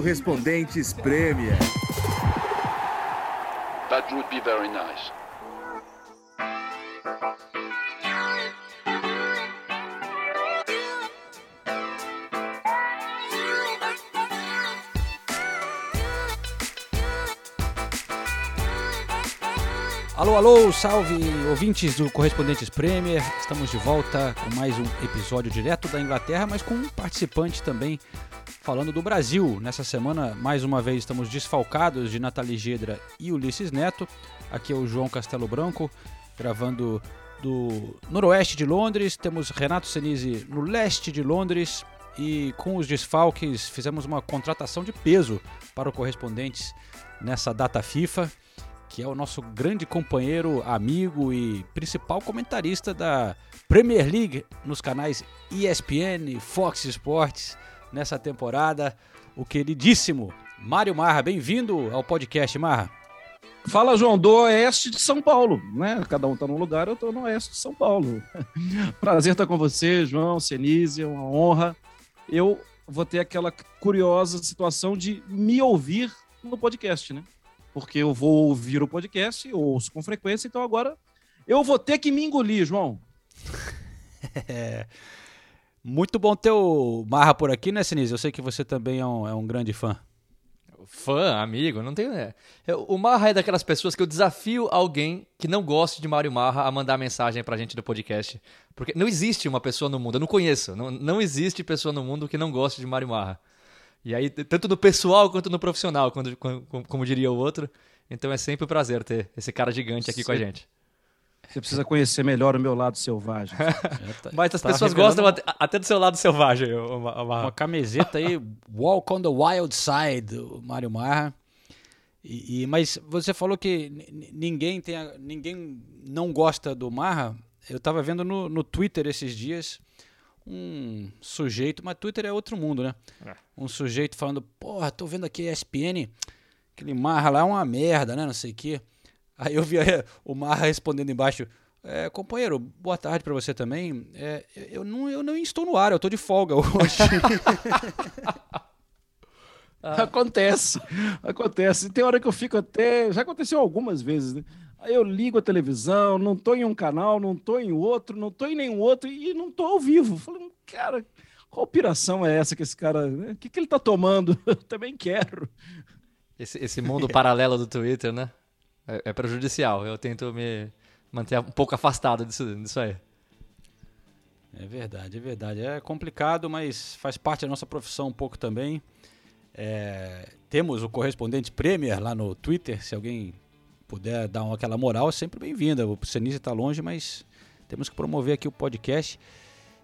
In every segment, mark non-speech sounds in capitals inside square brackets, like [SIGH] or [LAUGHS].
Correspondentes Premier. That would be very nice. Alô, alô, salve ouvintes do Correspondentes Premier. Estamos de volta com mais um episódio direto da Inglaterra, mas com um participante também falando do Brasil. Nessa semana, mais uma vez, estamos desfalcados de Nathalie Gedra e Ulisses Neto. Aqui é o João Castelo Branco, gravando do noroeste de Londres. Temos Renato Senise no leste de Londres. E com os desfalques, fizemos uma contratação de peso para o Correspondentes nessa data FIFA que é o nosso grande companheiro, amigo e principal comentarista da Premier League nos canais ESPN, Fox Sports nessa temporada, o queridíssimo Mário Marra. Bem-vindo ao podcast, Marra. Fala, João, do oeste de São Paulo, né? Cada um tá num lugar, eu tô no oeste de São Paulo. [LAUGHS] Prazer estar com você, João, Senise, é uma honra. Eu vou ter aquela curiosa situação de me ouvir no podcast, né? porque eu vou ouvir o podcast, eu ouço com frequência, então agora eu vou ter que me engolir, João. [LAUGHS] Muito bom ter o Marra por aqui, né, Sinise? Eu sei que você também é um, é um grande fã. Fã, amigo, não tem. É. O Marra é daquelas pessoas que eu desafio alguém que não goste de Mário Marra a mandar mensagem pra gente do podcast. Porque não existe uma pessoa no mundo, eu não conheço, não, não existe pessoa no mundo que não goste de Mário Marra. E aí, tanto no pessoal quanto no profissional, quando, como, como diria o outro. Então é sempre um prazer ter esse cara gigante aqui Sim. com a gente. Você precisa conhecer melhor o meu lado selvagem. [LAUGHS] tá, Mas as tá pessoas gostam até, até, do seu lado selvagem. Uma, uma... uma camiseta aí, Walk on the Wild Side, o Mário Marra. E, e, mas você falou que ninguém, tem a, ninguém não gosta do Marra. Eu estava vendo no, no Twitter esses dias um sujeito, mas Twitter é outro mundo, né? É. Um sujeito falando, porra, tô vendo aqui a ESPN, aquele Marra lá é uma merda, né? Não sei o quê. Aí eu vi o Marra respondendo embaixo, é, companheiro, boa tarde para você também. É, eu, não, eu não estou no ar, eu estou de folga hoje. [LAUGHS] Acontece, acontece. Tem hora que eu fico até. Já aconteceu algumas vezes, né? Aí eu ligo a televisão, não tô em um canal, não tô em outro, não tô em nenhum outro e não tô ao vivo. Falei, cara, qual operação é essa que esse cara. Né? O que, que ele tá tomando? [LAUGHS] Eu também quero. Esse, esse mundo paralelo do Twitter, né? É, é, prejudicial. Eu tento me manter um pouco afastado disso, disso aí. É verdade, é verdade. É complicado, mas faz parte da nossa profissão um pouco também. É, temos o correspondente Premier lá no Twitter, se alguém puder dar aquela moral, é sempre bem-vinda. O Senise está longe, mas temos que promover aqui o podcast.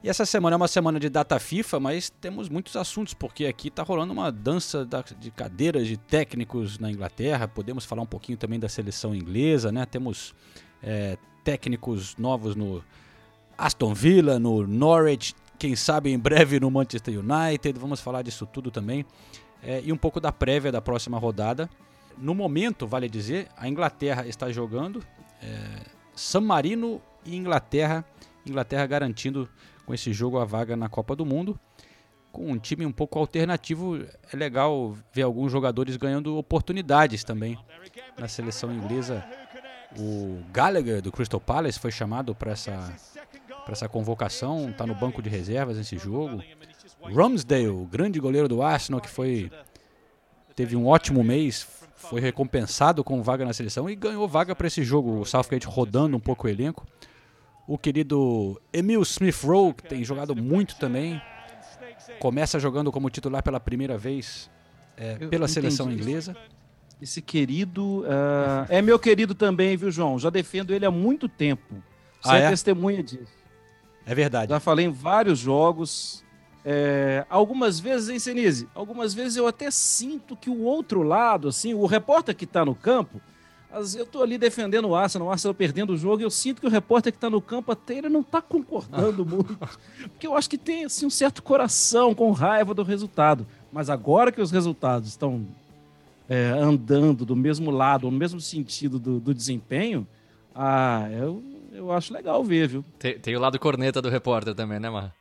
E essa semana é uma semana de data FIFA, mas temos muitos assuntos, porque aqui está rolando uma dança de cadeiras de técnicos na Inglaterra. Podemos falar um pouquinho também da seleção inglesa, né? Temos é, técnicos novos no Aston Villa, no Norwich, quem sabe em breve no Manchester United. Vamos falar disso tudo também. É, e um pouco da prévia da próxima rodada. No momento, vale dizer, a Inglaterra está jogando é, San Marino e Inglaterra. Inglaterra garantindo com esse jogo a vaga na Copa do Mundo. Com um time um pouco alternativo, é legal ver alguns jogadores ganhando oportunidades também na seleção inglesa. O Gallagher do Crystal Palace foi chamado para essa, essa convocação, está no banco de reservas nesse jogo. Ramsdale, grande goleiro do Arsenal, que foi teve um ótimo mês, foi recompensado com vaga na seleção e ganhou vaga para esse jogo. O Southgate rodando um pouco o elenco. O querido Emil Smith Rowe, que tem jogado muito também, começa jogando como titular pela primeira vez é, pela seleção inglesa. Esse querido uh, é meu querido também, viu, João? Já defendo ele há muito tempo. Você ah, é? é testemunha disso. É verdade. Já falei em vários jogos. É, algumas vezes, hein, Senise? Algumas vezes eu até sinto que o outro lado, assim, o repórter que está no campo, eu estou ali defendendo o Arsenal, o Arsenal perdendo o jogo, e eu sinto que o repórter que está no campo até ele não está concordando [LAUGHS] muito. Porque eu acho que tem assim, um certo coração com raiva do resultado. Mas agora que os resultados estão é, andando do mesmo lado, no mesmo sentido do, do desempenho, ah, eu, eu, acho legal ver, viu? Tem, tem o lado corneta do repórter também, né, Marra?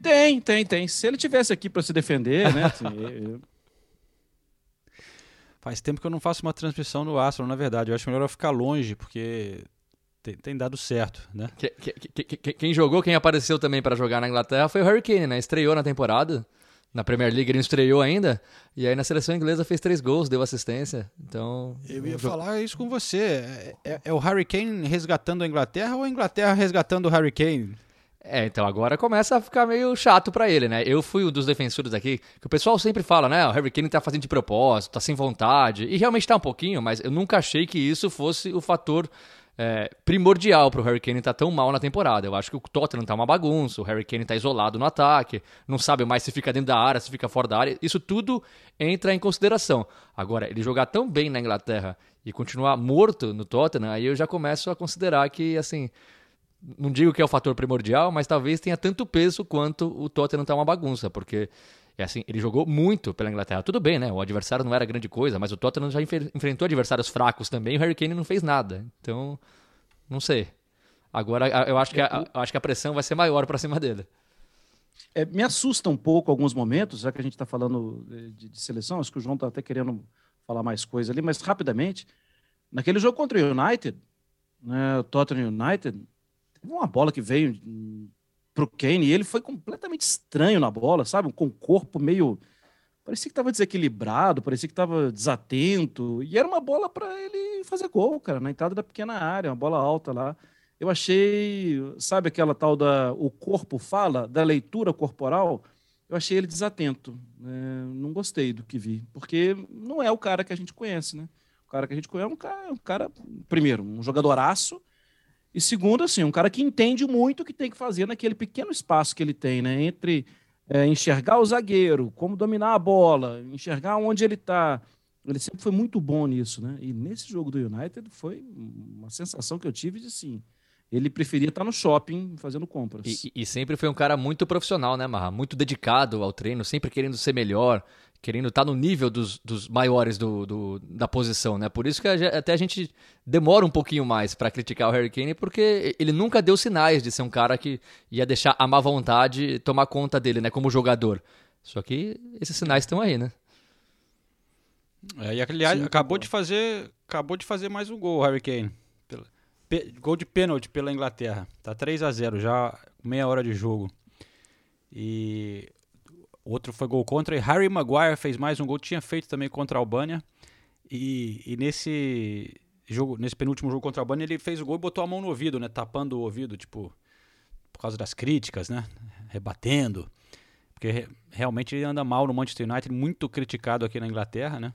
Tem, tem, tem. Se ele tivesse aqui para se defender, né? assim, [LAUGHS] eu- Faz tempo que eu não faço uma transmissão no Astro, na verdade. Eu acho melhor eu ficar longe, porque tem, tem dado certo, né? Que- que- que- que- quem jogou, quem apareceu também pra jogar na Inglaterra foi o Harry Kane, né? Estreou na temporada. Na Premier League ele não estreou ainda. E aí na seleção inglesa fez três gols, deu assistência. Então. Eu ia falar isso com você. É, é- é o Harry Kane resgatando a Inglaterra ou a Inglaterra resgatando o Harry Kane? É, então agora começa a ficar meio chato pra ele, né? Eu fui um dos defensores aqui, que o pessoal sempre fala, né? O Harry Kane tá fazendo de propósito, tá sem vontade. E realmente tá um pouquinho, mas eu nunca achei que isso fosse o fator é, primordial pro Harry Kane estar tão mal na temporada. Eu acho que o Tottenham tá uma bagunça, o Harry Kane tá isolado no ataque, não sabe mais se fica dentro da área, se fica fora da área. Isso tudo entra em consideração. Agora, ele jogar tão bem na Inglaterra e continuar morto no Tottenham, aí eu já começo a considerar que, assim, não digo que é o fator primordial, mas talvez tenha tanto peso quanto o Tottenham tá uma bagunça, porque é assim, ele jogou muito pela Inglaterra. Tudo bem, né? O adversário não era grande coisa, mas o Tottenham já enfrentou adversários fracos também, e o Harry Kane não fez nada. Então, não sei. Agora a- eu acho que a, eu acho que a pressão vai ser maior pra cima dele. É, me assusta um pouco alguns momentos, já que a gente está falando de, de seleção, acho que o João está até querendo falar mais coisa ali, mas rapidamente, naquele jogo contra o United, né, o Tottenham United, uma bola que veio para o Kane e ele foi completamente estranho na bola, sabe? Com o corpo meio. Parecia que estava desequilibrado, parecia que estava desatento, e era uma bola para ele fazer gol, cara, na entrada da pequena área, uma bola alta lá eu achei, sabe aquela tal da o corpo fala, da leitura corporal, eu achei ele desatento. né? não gostei do que vi, porque não é o cara que a gente conhece, né? O cara que a gente conhece é um cara, um cara primeiro, um jogadoraço, e segundo, assim, um cara que entende muito o que tem que fazer naquele pequeno espaço que ele tem, né? Entre é, enxergar o zagueiro, como dominar a bola, enxergar onde ele está. Ele sempre foi muito bom nisso, né? E nesse jogo do United foi uma sensação que eu tive de sim. Ele preferia estar no shopping fazendo compras. E, e- e sempre foi um cara muito profissional, né, Marra? Muito dedicado ao treino, sempre querendo ser melhor, querendo estar no nível dos, dos maiores do, do- da posição, né? Por isso que a até a gente demora um pouquinho mais pra criticar o Harry Kane, porque ele nunca deu sinais de ser um cara que ia deixar a má vontade tomar conta dele, né, como jogador. Só que esses sinais estão aí, né? É, e aliás, Sim, acabou de fazer, acabou de fazer mais um gol, o Harry Kane. Pela- pe- gol de pênalti pela Inglaterra. Tá 3 a 0 já meia hora de jogo. E outro foi gol contra e Harry Maguire fez mais um gol, tinha feito também contra a Albânia. E, e nesse jogo, nesse penúltimo jogo contra a Albânia, ele fez o gol e botou a mão no ouvido, né, tapando o ouvido, tipo, por causa das críticas, né, rebatendo. Porque re- realmente ele anda mal no Manchester United, muito criticado aqui na Inglaterra, né?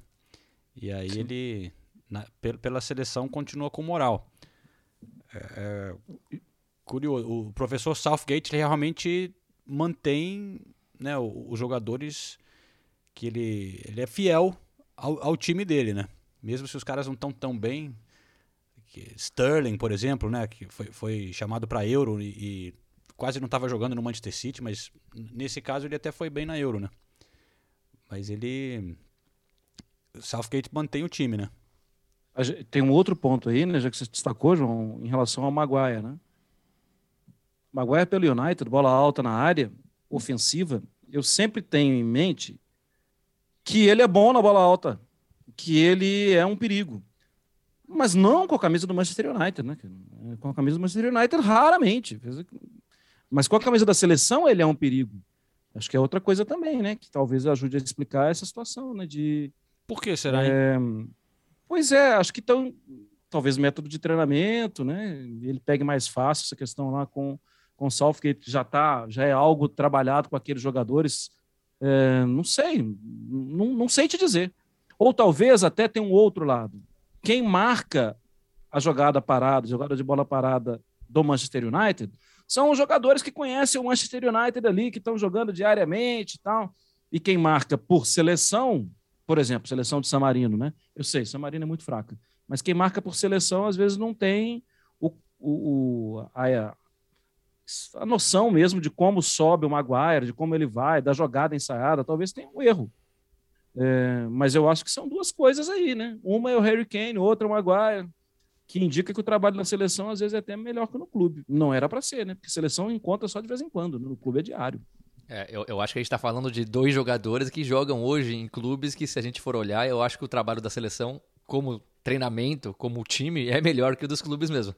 E aí ele, na- pe- pela seleção, continua com moral. É, é, curioso, o professor Southgate ele realmente mantém né, os jogadores que ele, ele é fiel ao, ao time dele, né? Mesmo se os caras não estão tão bem. que Sterling, por exemplo, né, que foi, foi chamado para Euro e, e quase não estava jogando no Manchester City, mas nesse caso ele até foi bem na Euro, né? Mas ele Southgate mantém o time, né? Tem um outro ponto aí, né, já que você destacou, João, em relação ao Maguire, né? Maguire pelo United, bola alta na área, ofensiva, eu sempre tenho em mente que ele é bom na bola alta, que ele é um perigo. Mas não com a camisa do Manchester United, né? Com a camisa do Manchester United, raramente. Mas com a camisa da seleção, ele é um perigo. Acho que é outra coisa também, né? Que talvez ajude a explicar essa situação, né? De, Por que será? é, pois é, acho que tão, talvez método de treinamento, né? Ele pegue mais fácil essa questão lá com com o Southgate já tá, já é algo trabalhado com aqueles jogadores. É, não sei, não, não sei te dizer. Ou talvez até tem um outro lado. Quem marca a jogada parada, jogada de bola parada do Manchester United, são os jogadores que conhecem o Manchester United ali, que estão jogando diariamente e tal. E quem marca por seleção, por exemplo, seleção de San Marino, né? Eu sei, San Marino é muito fraca. Mas quem marca por seleção, às vezes, não tem o, o, o- a, a noção mesmo de como sobe o Maguire, de como ele vai, da jogada ensaiada. Talvez tenha um erro. É, mas eu acho que são duas coisas aí, né? Uma é o Harry Kane, outra é o Maguire. que indica que o trabalho na seleção às vezes é até melhor que no clube. Não era para ser, né? Porque seleção encontra só de vez em quando, no clube é diário. É, eu, eu acho que a gente está falando de dois jogadores que jogam hoje em clubes que, se a gente for olhar, eu acho que o trabalho da seleção, como treinamento, como time, é melhor que o dos clubes mesmo.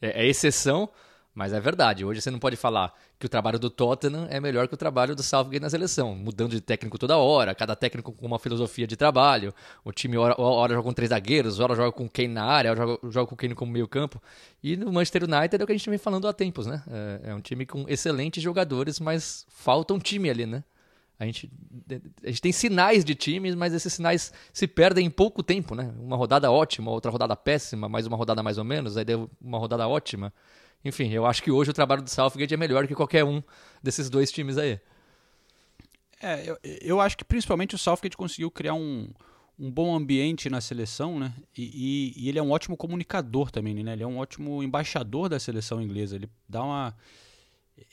É, é exceção, mas é verdade. Hoje você não pode falar que o trabalho do Tottenham é melhor que o trabalho do Southgate na seleção, mudando de técnico toda hora, cada técnico com uma filosofia de trabalho. O time hora, hora joga com três zagueiros, hora joga com Kane na área, hora joga, joga com Kane como meio campo. E no Manchester United é o que a gente vem falando há tempos, né? É, é um time com excelentes jogadores, mas falta um time ali, né? A gente, a gente tem sinais de times, mas esses sinais se perdem em pouco tempo, né? Uma rodada ótima, outra rodada péssima, mais uma rodada mais ou menos, aí deu uma rodada ótima. Enfim, eu acho que hoje o trabalho do Southgate é melhor que qualquer um desses dois times aí. É, eu, eu acho que principalmente o Southgate conseguiu criar um, um bom ambiente na seleção, né? E, e, e, ele é um ótimo comunicador também, né? Ele é um ótimo embaixador da seleção inglesa. Ele dá uma.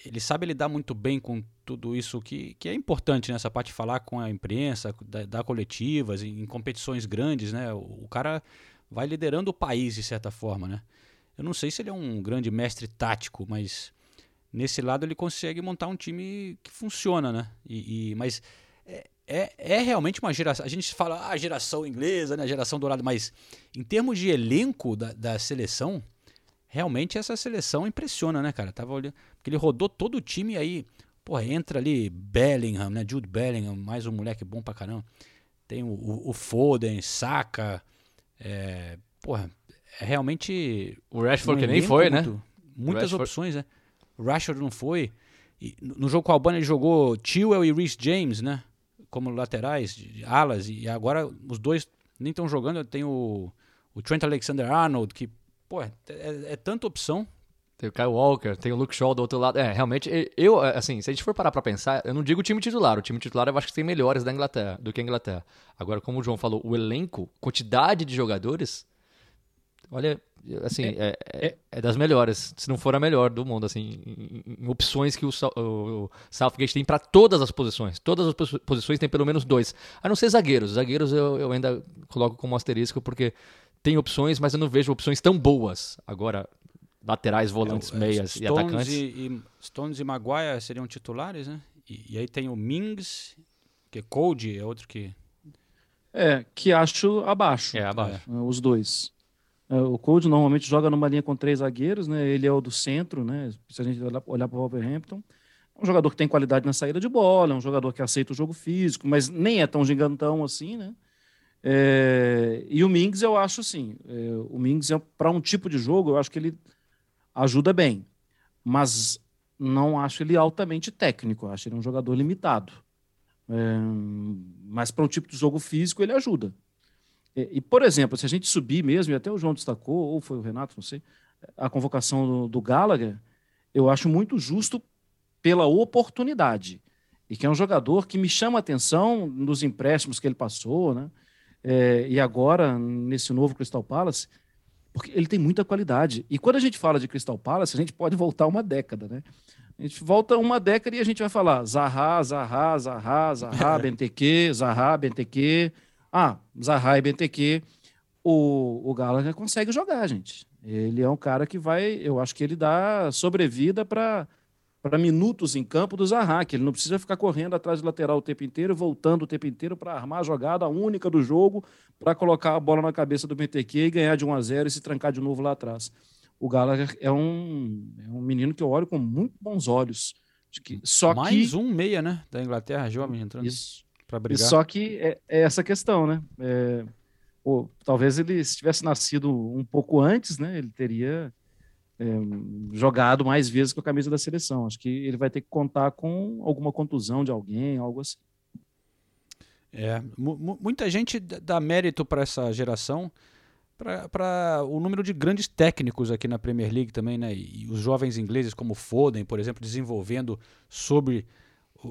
Ele sabe lidar muito bem com tudo isso que, que é importante nessa parte de falar com a imprensa, dar, dar coletivas, em, em, competições grandes, né? O, o cara vai liderando o país de certa forma, né? Eu não sei se ele é um grande mestre tático, mas nesse lado ele consegue montar um time que funciona, né? E, e mas é, é, é, realmente uma geração. A gente fala a ah, geração inglesa, né? A geração dourada, mas em termos de elenco da, da seleção, realmente essa seleção impressiona, né, cara? Tava olhando, porque ele rodou todo o time aí. Porra, entra ali Bellingham, né? Jude Bellingham, mais um moleque bom pra caramba. Tem o, o, o Foden, Saka. É, porra, realmente. O Rashford um que nem foi, muito, né? Muitas Rashford... opções, né? O Rashford não foi. E no jogo com a Albânia ele jogou Chilwell e Rhys James, né? Como laterais, alas. E agora os dois nem estão jogando. Tem o, o Trent Alexander-Arnold, que, pô, é, é, é tanta opção. Tem o Kyle Walker, tem o Luke Shaw do outro lado. É, realmente, eu, assim, se a gente for parar pra pensar, eu não digo o time titular. O time titular eu acho que tem melhores da Inglaterra, do que a Inglaterra. Agora, como o João falou, o elenco, quantidade de jogadores, olha, assim, é, é, é, é, das melhores, se não for a melhor do mundo, assim, em, em opções que o, o Southgate tem para todas as posições. Todas as posições tem pelo menos dois. A não ser zagueiros. Zagueiros eu, eu ainda coloco como asterisco porque tem opções, mas eu não vejo opções tão boas. Agora, laterais, volantes, é, é meias Stones e atacantes. E, e, Stones e Maguire seriam titulares, né? E, e aí tem o Mings, que é Code, é outro que. É, que acho abaixo. É, abaixo. É, os dois. É, o Cold normalmente joga numa linha com três zagueiros, né? Ele é o do centro, né? Se a gente olhar para o Wolverhampton, é um jogador que tem qualidade na saída de bola, é um jogador que aceita o jogo físico, mas nem é tão gigantão assim, né? É... e o Mings eu acho assim, é... o Mings é para um tipo de jogo eu acho que ele ajuda bem, mas não acho ele altamente técnico, acho ele um jogador limitado. É... mas para um tipo de jogo físico ele ajuda. E, por exemplo, se a gente subir mesmo, e até o João destacou, ou foi o Renato, não sei, a convocação do, do Gallagher, eu acho muito justo pela oportunidade. E que é um jogador que me chama a atenção nos empréstimos que ele passou, né? É, e agora, nesse novo Crystal Palace, porque ele tem muita qualidade. E quando a gente fala de Crystal Palace, a gente pode voltar uma década, né? A gente volta uma década e a gente vai falar Zaha, Zaha, Zaha, Zaha, [LAUGHS] Benteke, Zaha, Benteke, ah, Zaha e BTQ, o, o Gallagher consegue jogar, gente. Ele é um cara que vai, eu acho que ele dá sobrevida para para minutos em campo do Zaha, que ele não precisa ficar correndo atrás do lateral o tempo inteiro, voltando o tempo inteiro para armar a jogada única do jogo, para colocar a bola na cabeça do BTQ e ganhar de 1 a 0 e se trancar de novo lá atrás. O Gallagher é um, é um menino que eu olho com muito bons olhos. Que, só Mais que... um meia, né? Da Inglaterra, jovem entrando. Isso brigar. E só que é, é, essa questão, né? É, talvez ele se tivesse nascido um pouco antes, né? Ele teria é, jogado mais vezes com a camisa da seleção. Acho que ele vai ter que contar com alguma contusão de alguém, algo assim. É, muita gente dá mérito para essa geração, para o número de grandes técnicos aqui na Premier League também, né? E os jovens ingleses como Foden, por exemplo, desenvolvendo sobre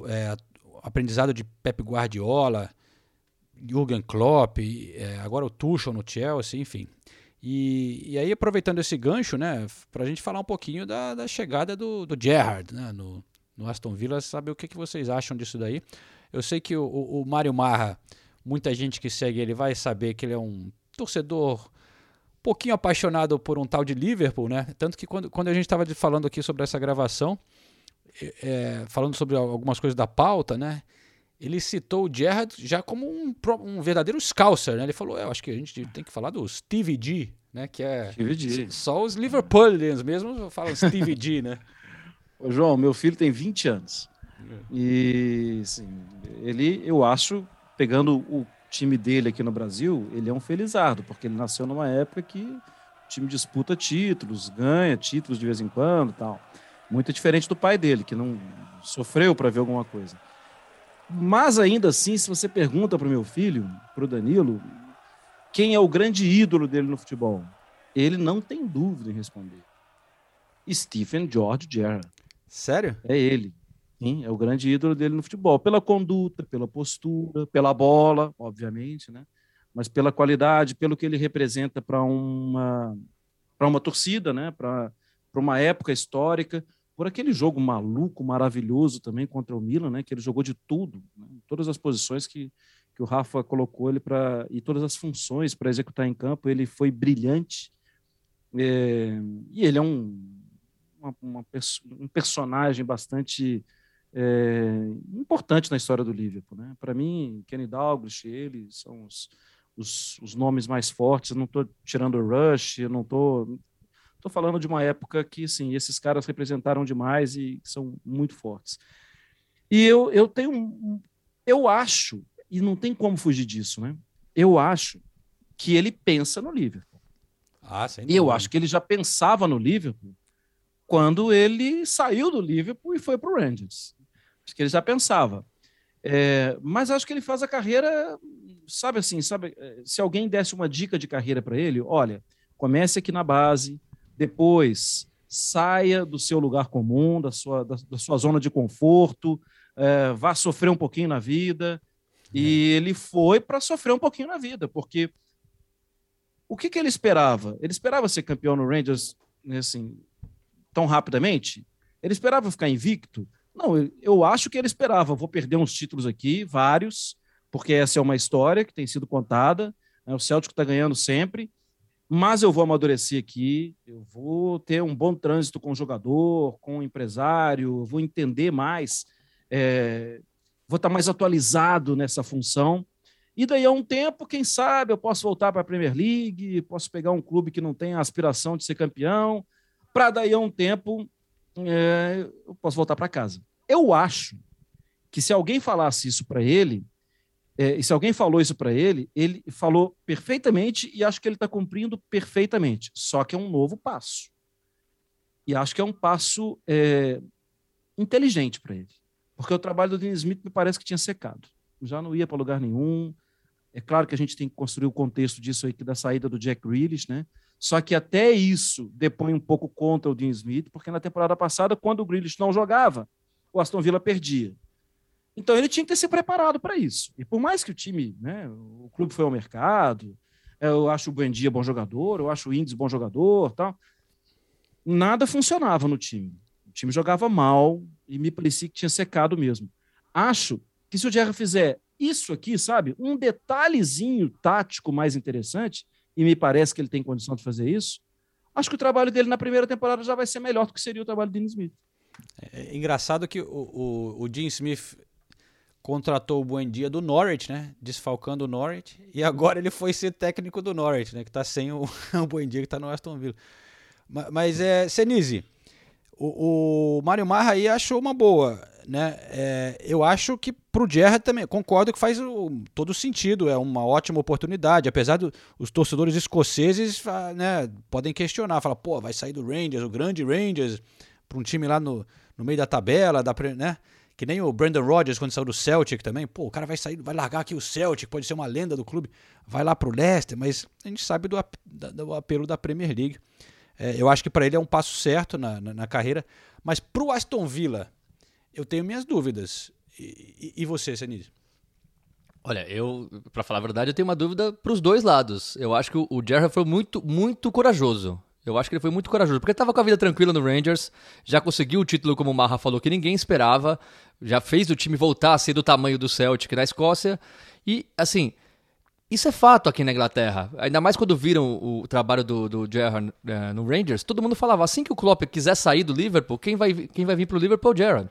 é, aprendizado de Pep Guardiola, Jürgen Klopp, é, agora o Tuchel no Chelsea, enfim. E, e aí, aproveitando esse gancho, né, para a gente falar um pouquinho da, da chegada do, do Gerrard né, no, no Aston Villa, saber o que, que vocês acham disso daí. Eu sei que o, o, Mário Marra, muita gente que segue ele vai saber que ele é um torcedor pouquinho apaixonado por um tal de Liverpool, né? Tanto que quando, quando a gente estava falando aqui sobre essa gravação, é, falando sobre algumas coisas da pauta, né? Ele citou o Gerrard já como um, um verdadeiro scouser, né? Ele falou, é, eu acho que a gente tem que falar do Stevie G, né? Que é só os Liverpoolians mesmo falam [LAUGHS] Stevie G, né? Ô, João, meu filho tem 20 anos. E assim, ele, eu acho, pegando o time dele aqui no Brasil, ele é um felizardo, porque ele nasceu numa época que o time disputa títulos, ganha títulos de vez em quando tal. Muito diferente do pai dele, que não sofreu para ver alguma coisa. Mas ainda assim, se você pergunta para o meu filho, para o Danilo, quem é o grande ídolo dele no futebol, ele não tem dúvida em responder. Stephen George Gerrard. Sério? É ele. Sim, é o grande ídolo dele no futebol. Pela conduta, pela postura, pela bola, obviamente, né? Mas pela qualidade, pelo que ele representa para uma, uma torcida, né? Para uma época histórica, por aquele jogo maluco, maravilhoso também contra o Milan, né? Que ele jogou de tudo, né? todas as posições que, que o Rafa colocou ele para e todas as funções para executar em campo, ele foi brilhante. É, e ele é um, uma, uma, um personagem bastante é, importante na história do Liverpool. Né? Para mim, Kenny Dalglish, ele são os, os, os, nomes mais fortes. Eu não estou tirando o Rush, eu não estou. Estou falando de uma época que, sim, esses caras representaram demais e são muito fortes. E eu, eu tenho um, eu acho, e não tem como fugir disso, né? Eu acho que ele pensa no Liverpool. Ah, sem e eu acho que ele já pensava no Liverpool quando ele saiu do Liverpool e foi para o Rangers. Acho que ele já pensava. É, mas acho que ele faz a carreira, sabe assim, sabe? É, se alguém desse uma dica de carreira para ele, olha, comece aqui na base, depois saia do seu lugar comum, da sua, da, da sua zona de conforto, é, vá sofrer um pouquinho na vida. E ele foi para sofrer um pouquinho na vida, porque o que, que ele esperava? Ele esperava ser campeão no Rangers né, assim, tão rapidamente? Ele esperava ficar invicto? Não, eu acho que ele esperava. Vou perder uns títulos aqui, vários, porque essa é uma história que tem sido contada. Né? O Celtic está ganhando sempre, mas eu vou amadurecer aqui. Eu vou ter um bom trânsito com o jogador, com o empresário, vou entender mais, é, vou estar tá mais atualizado nessa função. E daí a um tempo, quem sabe, eu posso voltar para a Premier League, posso pegar um clube que não tem a aspiração de ser campeão, para daí a um tempo é, eu posso voltar para casa. Eu acho que se alguém falasse isso para ele, é, e se alguém falou isso para ele, ele falou perfeitamente e acho que ele está cumprindo perfeitamente. Só que é um novo passo. E acho que é um passo é, inteligente para ele. Porque o trabalho do Dean Smith me parece que tinha secado. Já não ia para lugar nenhum. É claro que a gente tem que construir o contexto disso aí, da saída do Jack Grealish, né? Só que até isso depõe um pouco contra o Dean Smith, porque na temporada passada, quando o Grealish não jogava, o Aston Villa perdia. Então ele tinha que ter se preparado para isso. E por mais que o time, né, o clube foi ao mercado, é, eu acho o Buendia bom jogador, eu acho o Indies bom jogador, tal, nada funcionava no time. O time jogava mal e me parecia que tinha secado mesmo. Acho que se o Jerry fizer isso aqui, sabe, um detalhezinho tático mais interessante, e me parece que ele tem condição de fazer isso, acho que o trabalho dele na primeira temporada já vai ser melhor do que seria o trabalho do Dean Smith. É engraçado que o, o, o Dean Smith contratou o Buendia do Norwich, né? Desfalcando o Norwich. E agora ele foi ser técnico do Norwich, né? Que tá sem o, [LAUGHS] o Buendia que tá no Aston Villa. Mas, mas é, Senise, o, o Mário Marra aí achou uma boa né? É, eu acho que para o Gerrard também, concordo que faz o, todo sentido, é uma ótima oportunidade, apesar dos torcedores escoceses né, podem questionar, falar, pô, vai sair do Rangers, o grande Rangers, para um time lá no, no meio da tabela, da, né? Que nem o Brandon Rodgers quando saiu do Celtic também, pô, o cara vai sair, vai largar aqui o Celtic, pode ser uma lenda do clube, vai lá para o Leicester, mas a gente sabe do, do apelo da Premier League. É, eu acho que para ele é um passo certo na, na, na carreira, mas para o Aston Villa, eu tenho minhas dúvidas. E, e, e você, Senise? Olha, eu, para falar a verdade, eu tenho uma dúvida para os dois lados. Eu acho que o, o Gerrard foi muito, muito corajoso. Eu acho que ele foi muito corajoso, porque ele estava com a vida tranquila no Rangers, já conseguiu o título, como o Marra falou, que ninguém esperava, já fez o time voltar a ser do tamanho do Celtic na Escócia. E, assim, Isso é fato aqui na Inglaterra. Ainda mais quando viram o, trabalho do, do Gerrard eh, no Rangers, todo mundo falava assim que o Klopp quiser sair do Liverpool, quem vai, quem vai vir pro Liverpool é o Gerrard.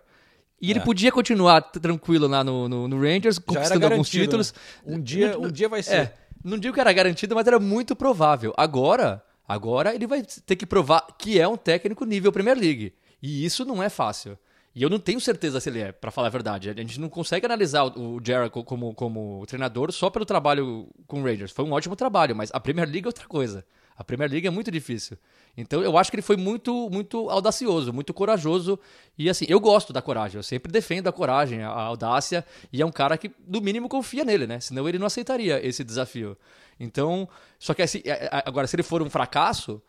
E ele É. podia continuar tranquilo lá no, no, no Rangers, conquistando alguns garantido, títulos. né? Um dia, um dia vai ser. É, não digo que era garantido, mas era muito provável. Agora, agora ele vai ter que provar que é um técnico nível Premier League. E isso não é fácil. E eu não tenho certeza se ele é, pra falar a verdade. A gente não consegue analisar o o Gerrard co- como, como treinador só pelo trabalho com o Rangers. Foi um ótimo trabalho, mas a Premier League é outra coisa. A Premier League é muito difícil. Então eu acho que ele foi muito, muito audacioso, muito corajoso. E assim, eu gosto da coragem. Eu sempre defendo a coragem, a audácia. E é um cara que, no mínimo, confia nele, né? Senão ele não aceitaria esse desafio. Então, só que assim, é, é, agora, se ele for um fracasso,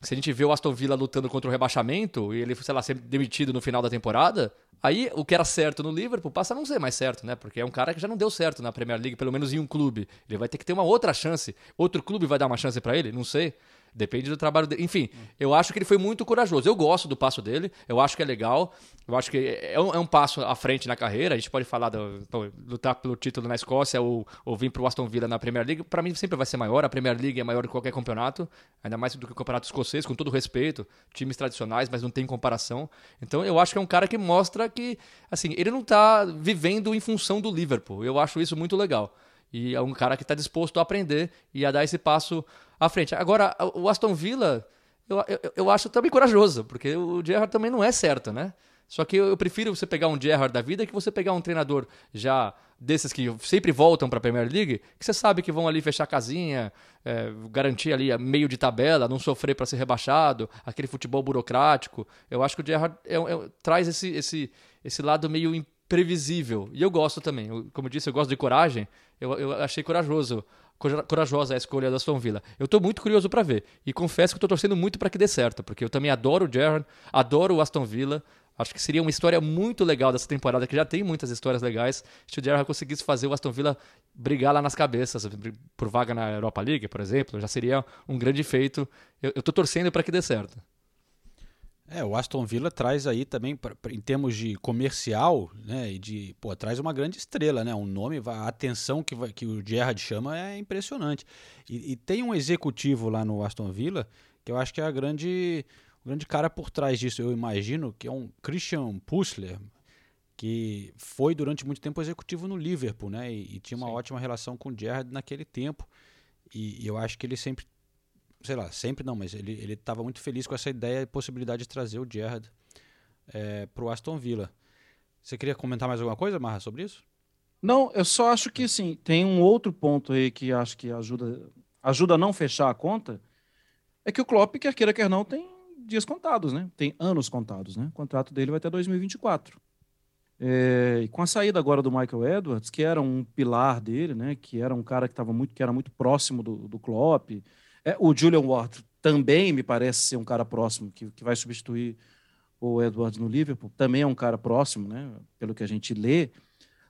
se a gente vê o Aston Villa lutando contra o rebaixamento e ele, sei lá, ser demitido no final da temporada, aí o que era certo no Liverpool passa a não ser mais certo, né? Porque é um cara que já não deu certo na Premier League, pelo menos em um clube. Ele vai ter que ter uma outra chance. Outro clube vai dar uma chance pra ele? Não sei. Depende do trabalho dele. Enfim, eu acho que ele foi muito corajoso. Eu gosto do passo dele, eu acho que é legal. Eu acho que é um, é um passo à frente na carreira. A gente pode falar pô, lutar pelo título na Escócia ou, ou vir pro Aston Villa na Premier League. Pra mim sempre vai ser maior. A Premier League é maior que qualquer campeonato, ainda mais do que o campeonato escocês, com todo respeito. Times tradicionais, mas não tem comparação. Então eu acho que é um cara que mostra que, assim, ele não tá vivendo em função do Liverpool. Eu acho isso muito legal. E é um cara que está disposto a aprender e a dar esse passo à frente. Agora, o Aston Villa, eu, eu, eu acho também corajoso, porque o Gerrard também não é certo, né? Só que eu, eu prefiro você pegar um Gerrard da vida que você pegar um treinador já desses que sempre voltam para a Premier League, que você sabe que vão ali fechar a casinha, é, garantir ali meio de tabela, não sofrer para ser rebaixado, aquele futebol burocrático. Eu acho que o Gerrard é- é- traz esse, esse, esse lado meio imprevisível. E eu gosto também. Eu- como eu disse, eu gosto de coragem. Eu, eu achei corajoso. Cora- Corajosa a escolha da Aston Villa. Eu tô muito curioso para ver. E confesso que tô torcendo muito para que dê certo, porque eu também adoro o Gerrard, adoro o Aston Villa. Acho que seria uma história muito legal dessa temporada, que já tem muitas histórias legais. Se o Gerrard conseguisse fazer o Aston Villa brigar lá nas cabeças, por vaga na Europa League, por exemplo, já seria um grande feito. Eu, tô torcendo para que dê certo. É, o Aston Villa traz aí também, pra- pra- em termos de comercial, né, e de, pô, traz uma grande estrela, né, um nome, a atenção que, vai- que o Gerrard chama é impressionante. E, e tem um executivo lá no Aston Villa que eu acho que é a grande, o grande cara por trás disso, eu imagino, que é um Christian Pussler, que foi durante muito tempo executivo no Liverpool, né, e, e tinha uma ótima relação com o Gerrard naquele tempo. E, e eu acho que ele sempre sei lá, sempre não, mas ele ele estava muito feliz com essa ideia e possibilidade de trazer o Gerrard é, para o Aston Villa. Você queria comentar mais alguma coisa, Marra, sobre isso? Não, eu só acho que assim, tem um outro ponto aí que acho que ajuda, ajuda a não fechar a conta, é que o Klopp, quer queira, quer não, tem dias contados, né? Tem anos contados, né? O contrato dele vai até 2024. É, e com a saída agora do Michael Edwards, que era um pilar dele, né? Que era um cara que estava muito, que era muito próximo do, do Klopp. É, o Julian Ward também me parece ser um cara próximo que, que vai substituir o Edwards no Liverpool. Também é um cara próximo, né? Pelo que a gente lê.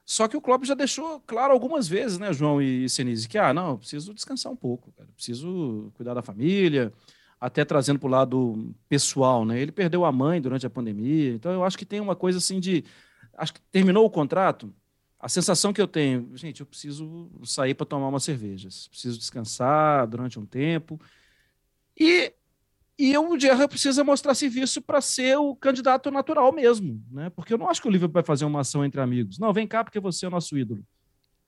Só que o Klopp já deixou claro algumas vezes, né, João e Senise, que, ah, não, preciso descansar um pouco, cara. Preciso cuidar da família, até trazendo para o lado pessoal, né? Ele perdeu a mãe durante a pandemia, então eu acho que tem uma coisa assim de. Acho que terminou o contrato, a sensação que eu tenho, gente, eu preciso sair para tomar umas cervejas, preciso descansar durante um tempo. E, e o Gerrard precisa mostrar serviço para ser o candidato natural mesmo, né? Porque eu não acho que o Liverpool vai fazer uma ação entre amigos. Não, vem cá porque você é o nosso ídolo.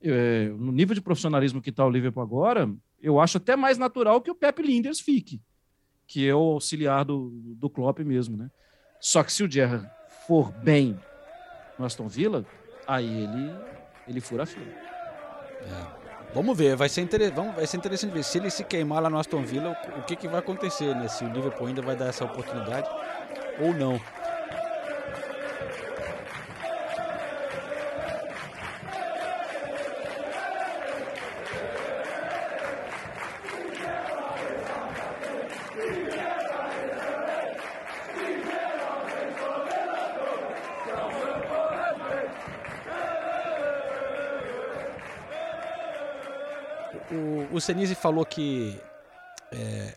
É, no nível de profissionalismo que está o Liverpool agora, eu acho até mais natural que o Pepe Linders fique, que é o auxiliar do, do Klopp mesmo, né? Só que se o Gerrard for bem no Aston Villa, aí ele, ele fura a fila. Vamos ver, vai ser, inter... Vamos, vai ser interessante ver se ele se queimar lá no Aston Villa, o, o que, que vai acontecer, né? Se o Liverpool ainda vai dar essa oportunidade ou não. Senise falou que é,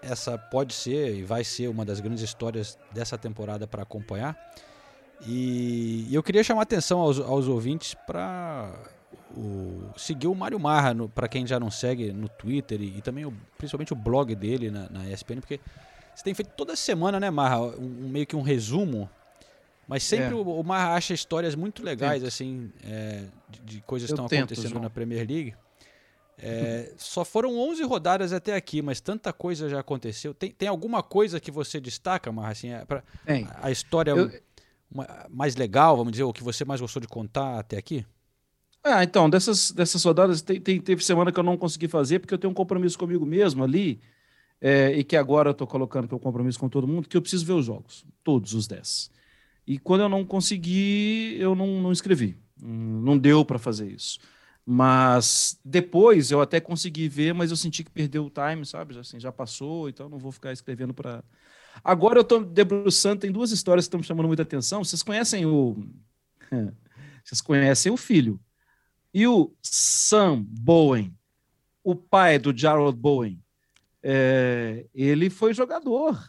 essa pode ser e vai ser uma das grandes histórias dessa temporada para acompanhar. E, e eu queria chamar a atenção aos, aos ouvintes para seguir o Mário Marra, para quem já não segue no Twitter e, e também o, principalmente o blog dele na, na, ESPN, porque você tem feito toda semana, né, Marra, um, meio que um resumo, mas sempre é. o, o, Marra acha histórias muito legais, tento. assim, é, de, de, coisas que estão acontecendo João. na Premier League. É, só foram 11 rodadas até aqui, mas tanta coisa já aconteceu. Tem, tem alguma coisa que você destaca, Marra, assim, é pra, a, a, história Eu... uma, mais legal, vamos dizer, o que você mais gostou de contar até aqui? Ah, então, dessas, dessas rodadas, tem, tem, teve semana que eu não consegui fazer, porque eu tenho um compromisso comigo mesmo ali, é, e que agora eu estou colocando para o compromisso com todo mundo, que eu preciso ver os jogos, todos os 10. E quando eu não consegui, eu não, não escrevi. Hum, não deu para fazer isso. Mas depois eu até consegui ver, mas eu senti que perdeu o time, sabe? Assim, já passou, então não vou ficar escrevendo para. Agora eu estou debruçando, tem duas histórias que estão me chamando muita atenção. Vocês conhecem o. [LAUGHS] Vocês conhecem o filho e o Sam Bowen, o pai do Jarrod Bowen, é, ele foi jogador.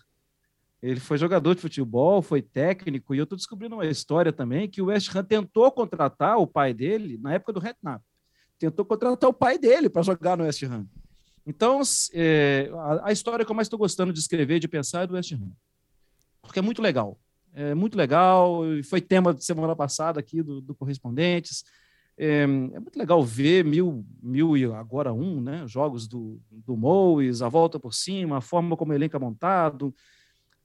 Ele foi jogador de futebol, foi técnico, e eu estou descobrindo uma história também que o West Ham tentou contratar o pai dele na época do Redknapp. Tentou contratar o pai dele para jogar no West Ham. Então, é, a, a, história que eu mais estou gostando de escrever, de pensar, é do West Ham. Porque é muito legal. É muito legal. Foi tema de semana passada aqui do, do Correspondentes. É, é, muito legal ver mil, mil e agora um, né? Jogos do, do Mois, a volta por cima, a forma como o elenco é montado.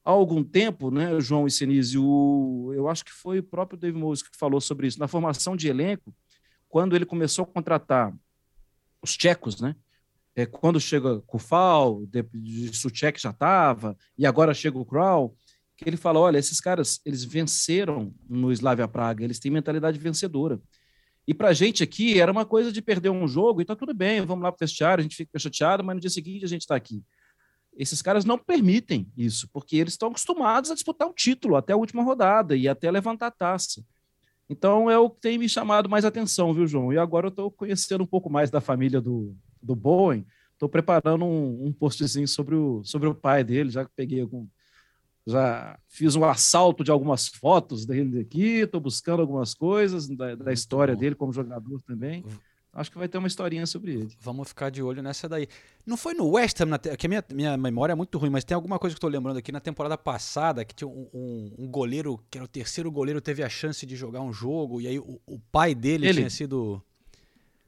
Há algum tempo, né, João e Senise, eu acho que foi o próprio Dave Mois que falou sobre isso. Na formação de elenco, quando ele começou a contratar os tchecos, né? É, quando chega Kufal, Suchek já estava, e agora chega o Kral, que ele fala, olha, esses caras, eles venceram no Slavia Praga, eles têm mentalidade vencedora. E para a gente aqui era uma coisa de perder um jogo e tá tudo bem, vamos lá para o vestiário, a gente fica chateado, mas no dia seguinte a gente está aqui. Esses caras não permitem isso, porque eles estão acostumados a disputar o título até a última rodada e até levantar a taça. Então é o que tem me chamado mais atenção, viu, João? E agora eu estou conhecendo um pouco mais da família do, do Bowen, estou preparando um, um postzinho sobre o, sobre o pai dele, já peguei algum, já fiz um assalto de algumas fotos dele aqui, estou buscando algumas coisas da, da história dele como jogador também. Acho que vai ter uma historinha sobre ele. Vamos ficar de olho nessa daí. Não foi no West Ham, que a minha, minha memória é muito ruim, mas tem alguma coisa que estou lembrando aqui na temporada passada, que tinha um, um, um, goleiro, que era o terceiro goleiro, teve a chance de jogar um jogo, e aí o, o pai dele ele. tinha sido.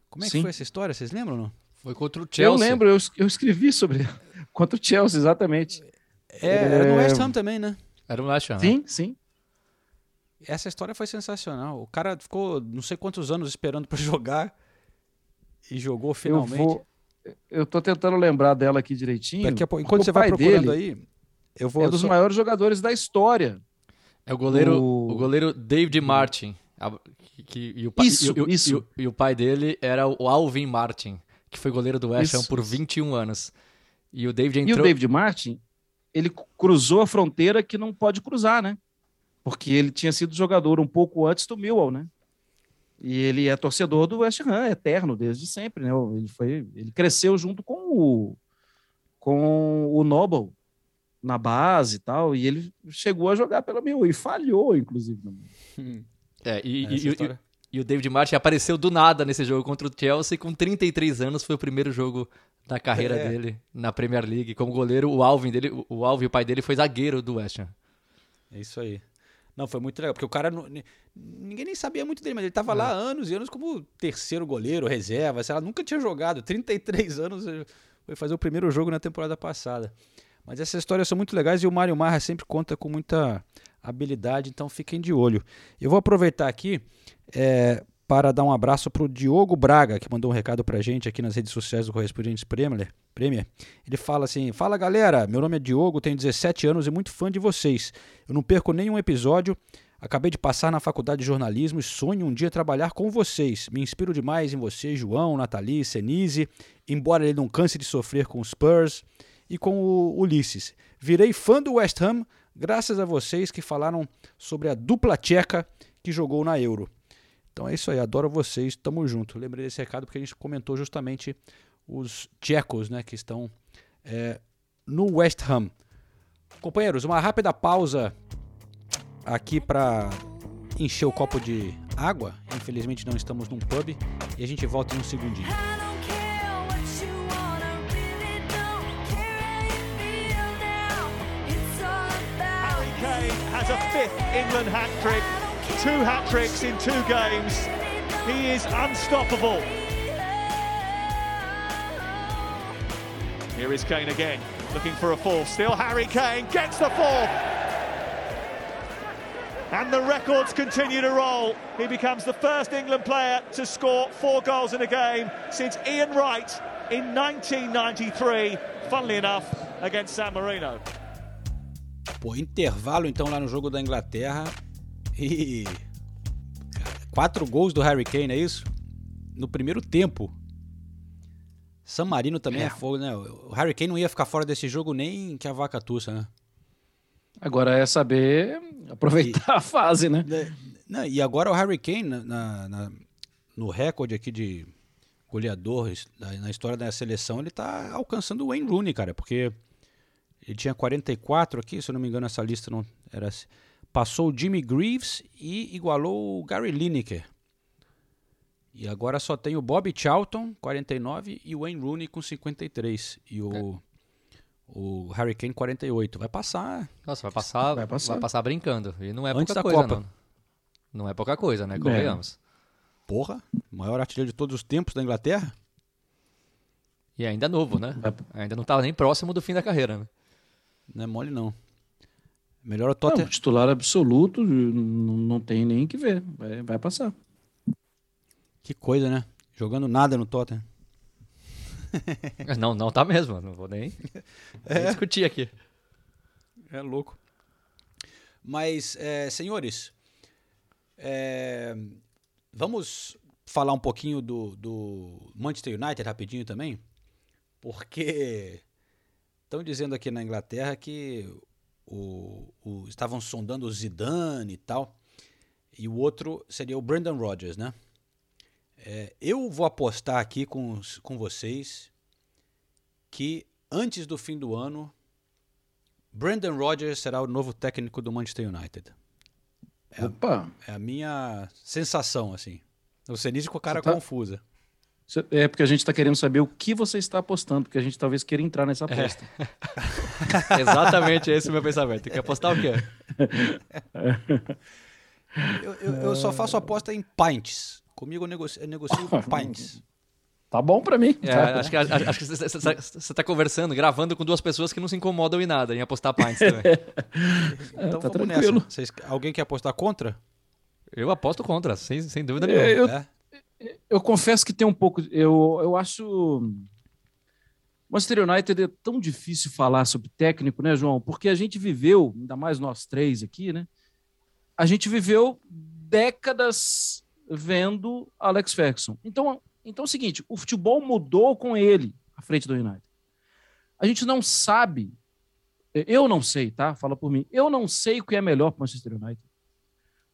Como é que Sim. foi essa história? Vocês lembram não? Foi contra o Chelsea. Eu lembro, eu, eu escrevi sobre. [LAUGHS] contra o Chelsea, exatamente. É, era no West Ham também, né? Era no West Ham. Sim, sim. Essa história foi sensacional. O cara ficou não sei quantos anos esperando para [LAUGHS] jogar e jogou finalmente. Eu, vou, eu tô tentando lembrar dela aqui direitinho. Daqui a pouco, enquanto você vai procurando dele, aí, eu vou. É um dos só... maiores jogadores da história. É o goleiro, o... o goleiro David Martin. Que, que, e, o, isso, e, isso. E, e, o pai dele era o Alvin Martin, que foi goleiro do West Ham por 21 anos. E o David entrou... E o David Martin, ele cruzou a fronteira que não pode cruzar, né? Porque ele tinha sido jogador um pouco antes do Millwall, né? E ele é torcedor do West Ham, eterno, desde sempre, né? Ele, foi, ele cresceu junto com o, com o Noble na base e tal, e ele chegou a jogar pela Millwall e falhou, inclusive. [LAUGHS] É, e, e, e, e, o David Martin apareceu do nada nesse jogo contra o Chelsea, com 33 anos, foi o primeiro jogo da carreira é. dele na Premier League. Como goleiro, o Alvin dele, o Alvin, o pai dele, foi zagueiro do West Ham. É isso aí. Não, foi muito legal, porque o cara. Ninguém nem sabia muito dele, mas ele tava é. lá anos e anos como terceiro goleiro, reserva, sei lá, nunca tinha jogado. 33 anos, foi fazer o primeiro jogo na temporada passada. Mas essas histórias são muito legais e o Mário Marra sempre conta com muita habilidade, então fiquem de olho. Eu vou aproveitar aqui é, para dar um abraço para o Diogo Braga, que mandou um recado para a gente aqui nas redes sociais do Correspondentes Premier. Premier. Ele fala assim: Fala galera, meu nome é Diogo, tenho 17 anos e muito fã de vocês. Eu não perco nenhum episódio. Acabei de passar na faculdade de jornalismo e sonho um dia trabalhar com vocês. Me inspiro demais em vocês, João, Nathalie, Senise, embora ele não canse de sofrer com os Spurs e com o Ulisses. Virei fã do West Ham graças a vocês que falaram sobre a dupla tcheca que jogou na Euro. Então é isso aí, adoro vocês, tamo junto. Lembrei desse recado porque a gente comentou justamente os tchecos né, que estão é, no West Ham. Companheiros, uma rápida pausa aqui para encher o copo de água. Infelizmente não estamos num pub. e a gente volta em um segundinho. Has a fifth England hat trick, two hat tricks in two games. He is unstoppable. Here is Kane again, looking for a fourth. Still Harry Kane gets the fourth. And the records continue to roll. He becomes the first England player to score four goals in a game since Ian Wright in 1993, funnily enough, against San Marino. Pô, intervalo então lá no jogo da Inglaterra e quatro gols do Harry Kane, é isso? No primeiro tempo. San Marino também é. fogo, né? O Harry Kane não ia ficar fora desse jogo nem que a vaca tussa, né? Agora é saber aproveitar a fase, né? Não, e agora o Harry Kane, na, na- no recorde aqui de goleadores da- na história da seleção, ele tá alcançando o Wayne Rooney, cara, porque ele tinha 44 aqui, se eu não me engano, essa lista não era assim. Passou o Jimmy Greaves e igualou o Gary Lineker. E agora só tem o Bob Charlton, 49, e o Wayne Rooney com 53. E o, o Harry Kane, 48. Vai passar. Nossa, vai passar, Vai passar. vai passar brincando. E não é Antes pouca da coisa, Copa. não. Não é pouca coisa, né? Convenhamos. Porra, maior artilheiro de todos os tempos da Inglaterra. E ainda novo, né? Ainda não tá nem próximo do fim da carreira, né? Não é mole, não. Melhor o Não, Tottenham. titular absoluto, não, não tem nem que ver. Vai, vai passar. Que coisa, né? Jogando nada no Tottenham. [LAUGHS] Não, não tá mesmo. Não vou nem, nem [LAUGHS] discutir aqui. É louco. Mas, é, senhores, é, vamos falar um pouquinho do, do Manchester United rapidinho também? Porque estão dizendo aqui na Inglaterra que o, o- estavam sondando o Zidane e tal, e o outro seria o Brandon Rodgers, né? É, eu vou apostar aqui com, com vocês que antes do fim do ano Brandon Rodgers será o novo técnico do Manchester United. Opa! É a minha sensação, assim. O Senise com a cara tá- confusa. É porque a gente está querendo saber o que você está apostando, porque a gente talvez queira entrar nessa aposta. [LAUGHS] Exatamente esse é o meu pensamento. Quer apostar o quê? [LAUGHS] Eu, eu- eu só faço aposta em pints. Comigo eu negocio, eu negocio [LAUGHS] pints. Tá bom pra mim. É, tá. acho que, acho que você- tá conversando, gravando com duas pessoas que não se incomodam em nada, em apostar pints [LAUGHS] também. Então tá vamos tranquilo. nessa. Vocês- alguém quer apostar contra? Eu aposto contra, sem, sem dúvida nenhuma. Eu, É? eu confesso que tem um pouco. Eu, eu acho. Manchester United é tão difícil falar sobre técnico, né, João? Porque a gente viveu, ainda mais nós três aqui, né? A gente viveu décadas vendo Alex Ferguson. Então, então é o seguinte: o futebol mudou com ele à frente do United. A gente não sabe, eu não sei, tá? Fala por mim. Eu não sei o que é melhor para o Manchester United.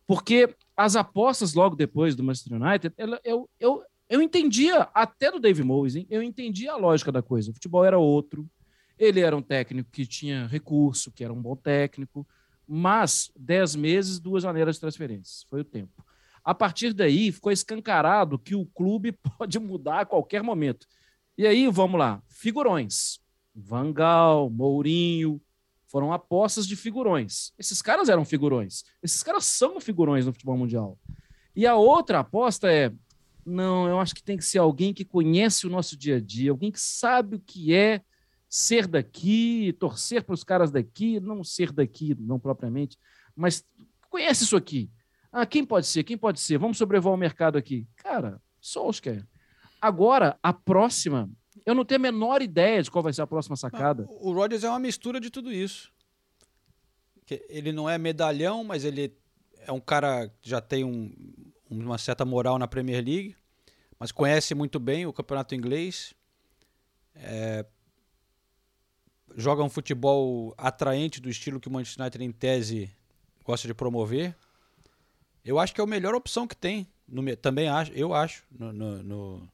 Porque as apostas logo depois do Manchester United, ela- eu, eu, eu entendia, até do Dave Moyes, hein? eu entendia a lógica da coisa. O futebol era outro, ele era um técnico que tinha recurso, que era um bom técnico, mas 10 meses, duas janeiras de transferências, foi o tempo. A partir daí, ficou escancarado que o clube [LAUGHS] pode mudar a qualquer momento. E aí, vamos lá, figurões. Vangal, Mourinho, foram apostas de figurões. Esses caras eram figurões. Esses caras são figurões no futebol mundial. E a outra aposta é: não, eu acho que tem que ser alguém que conhece o nosso dia a dia, alguém que sabe o que é ser daqui, torcer para os caras daqui, não ser daqui, não propriamente, mas conhece isso aqui. Ah, quem pode ser? Quem pode ser? Vamos sobrevoar o mercado aqui. Cara, Solskjaer. Agora, a próxima, eu não tenho a menor ideia de qual vai ser a próxima sacada. O Rodgers é uma mistura de tudo isso. Ele não é medalhão, mas ele é um cara que já tem um- uma certa moral na Premier League, mas conhece muito bem o campeonato inglês. É, joga um futebol atraente do estilo que o Manchester United, em tese, gosta de promover. Eu acho que é a melhor opção que tem. no também acho, eu acho. No, no- no-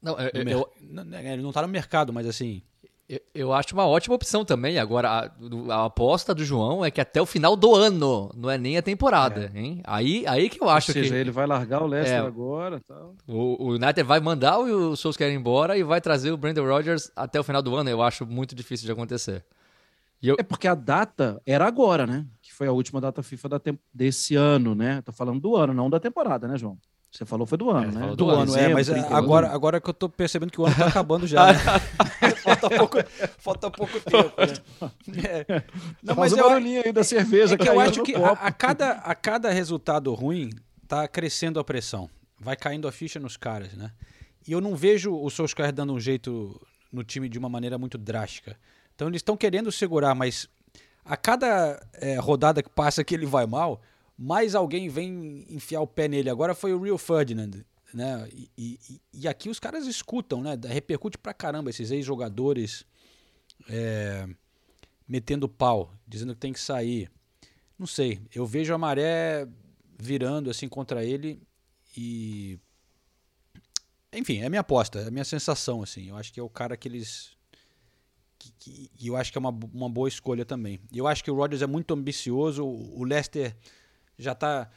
Não, eu, no eu- mer- eu- né, ele não tá no mercado, mas assim. Eu, eu acho uma ótima opção também. Agora, a, a aposta do João é que até o final do ano, não é nem a temporada, hein? Aí, aí que eu acho Ou seja, que ele vai largar o Leicester É. agora tal. o, o United vai mandar o Solskjaer embora e vai trazer o Brandon Rodgers até o final do ano. Eu acho muito difícil de acontecer. E eu, É porque a data era agora, né? Foi a última data FIFA da desse ano, né? Tô falando do ano, não da temporada, né, João? Você falou foi do ano, ele né? Do Do ano, é, mas é, 31. agora, agora que eu tô percebendo que o ano tá acabando já. né? [LAUGHS] falta, pouco, falta pouco tempo. Né? É. [LAUGHS] Não, Faz mas o eu, barulhinho aí da cerveja é que eu acho que a, a cada, a cada resultado ruim tá crescendo a pressão. Vai caindo a ficha nos caras, né? E eu não vejo o Solskjaer dando um jeito no time de uma maneira muito drástica. Então eles estão querendo segurar, mas a cada é, rodada que passa que ele vai mal, mais alguém vem enfiar o pé nele. Agora foi o Rio Ferdinand, né? E, e- e aqui os caras escutam, né? Repercute pra caramba esses ex-jogadores é, metendo pau, dizendo que tem que sair. Não sei, eu vejo a maré virando assim contra ele e enfim, é a minha aposta, é a minha sensação assim. Eu acho que é o cara que eles e eu acho que é uma, uma boa escolha também. Eu acho que o Rodgers é muito ambicioso, o Leicester já tá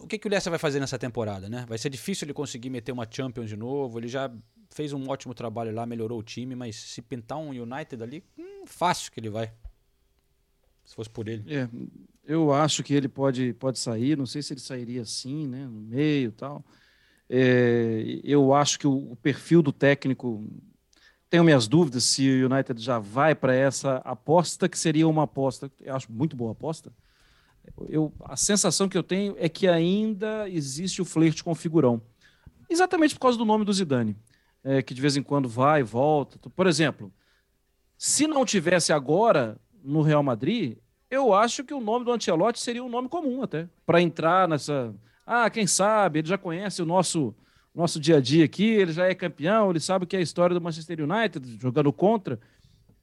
o que, que o Leicester vai fazer nessa temporada, né? Vai ser difícil ele conseguir meter uma Champions de novo. Ele já fez um ótimo trabalho lá, melhorou o time, mas se pintar um United ali, hum, fácil que ele vai. Se fosse por ele. É, eu acho que ele pode, pode sair, não sei se ele sairia assim, né, no meio e tal. É, eu acho que o, o perfil do técnico, tenho minhas dúvidas se o United já vai para essa aposta, que seria uma aposta, eu acho muito boa aposta. Eu, a sensação que eu tenho é que ainda existe o flerte com o figurão. Exatamente por causa do nome do Zidane, é, que de vez em quando vai e volta. Por exemplo, se não tivesse agora no Real Madrid, eu acho que o nome do Ancelotti seria um nome comum até, para entrar nessa. Ah, quem sabe, ele já conhece o nosso nosso dia a dia aqui, ele já é campeão, ele sabe que é a história do Manchester United, jogando contra.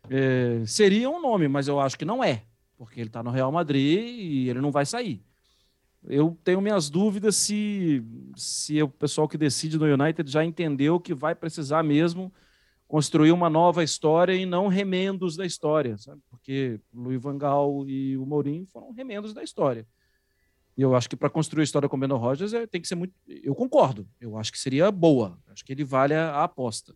É, seria um nome, mas eu acho que não é, porque ele está no Real Madrid e ele não vai sair. Eu tenho minhas dúvidas se, se o pessoal que decide no United já entendeu que vai precisar mesmo construir uma nova história e não remendos da história, sabe? Porque o Luiz Van Gaal e o Mourinho foram remendos da história. E eu acho que para construir a história com o Beno Rogers é, tem que ser muito. Eu concordo. Eu acho que seria boa. Acho que ele vale a, a aposta.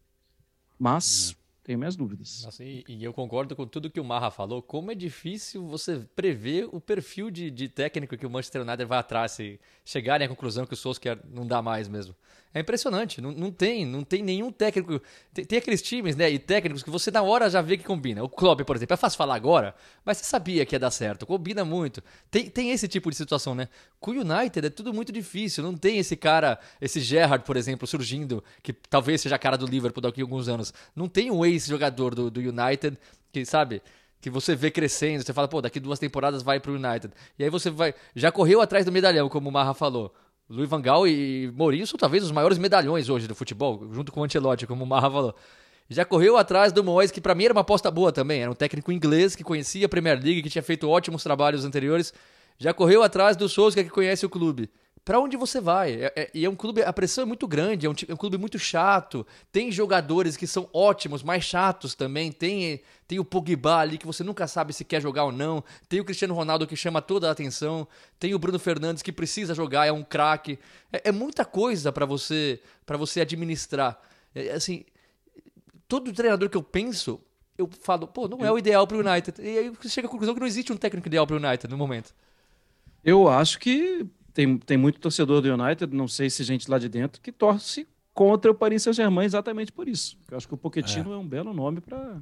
Mas tenho minhas dúvidas. Nossa, e, e eu concordo com tudo que o Marra falou. Como é difícil você prever o perfil de, de técnico que o Manchester United vai atrás se chegarem à conclusão que o Solskjaer não dá mais mesmo. É impressionante. Não, não tem, não tem nenhum técnico. Tem, tem aqueles times, né? E técnicos que você na hora já vê que combina. O Klopp, por exemplo, é fácil falar agora, mas você sabia que ia dar certo. Combina muito. Tem, tem esse tipo de situação, né? Com o United é tudo muito difícil. Não tem esse cara, esse Gerrard, por exemplo, surgindo, que talvez seja a cara do Liverpool daqui a alguns anos. Não tem um ex-jogador do, do United que, sabe, que você vê crescendo, você fala, pô, daqui duas temporadas vai pro United. E aí você vai. Já correu atrás do medalhão, como o Marra falou. Luiz Van Gaal e Mourinho são talvez os maiores medalhões hoje do futebol, junto com o Ancelotti, como o Marra falou. Já correu atrás do Moyes, que pra mim era uma aposta boa também. Era um técnico inglês que conhecia a Premier League, que tinha feito ótimos trabalhos anteriores. Já correu atrás do Souza, que conhece o clube. Pra onde você vai? É- é- E é, um clube, a pressão é muito grande, é um, é um clube muito chato. Tem jogadores que são ótimos, mas chatos também. Tem, tem o Pogba ali que você nunca sabe se quer jogar ou não. Tem o Cristiano Ronaldo que chama toda a atenção. Tem o Bruno Fernandes que precisa jogar, é um craque. É, é muita coisa pra você para você administrar. É, assim, todo treinador que eu penso, eu falo, pô, não é o ideal pro United. E aí você chega à conclusão que não existe um técnico ideal pro United no momento. Eu acho que tem, tem muito torcedor do United, não sei se gente lá de dentro, que torce contra o Paris Saint-Germain exatamente por isso. Eu acho que o Pochettino é, um belo nome para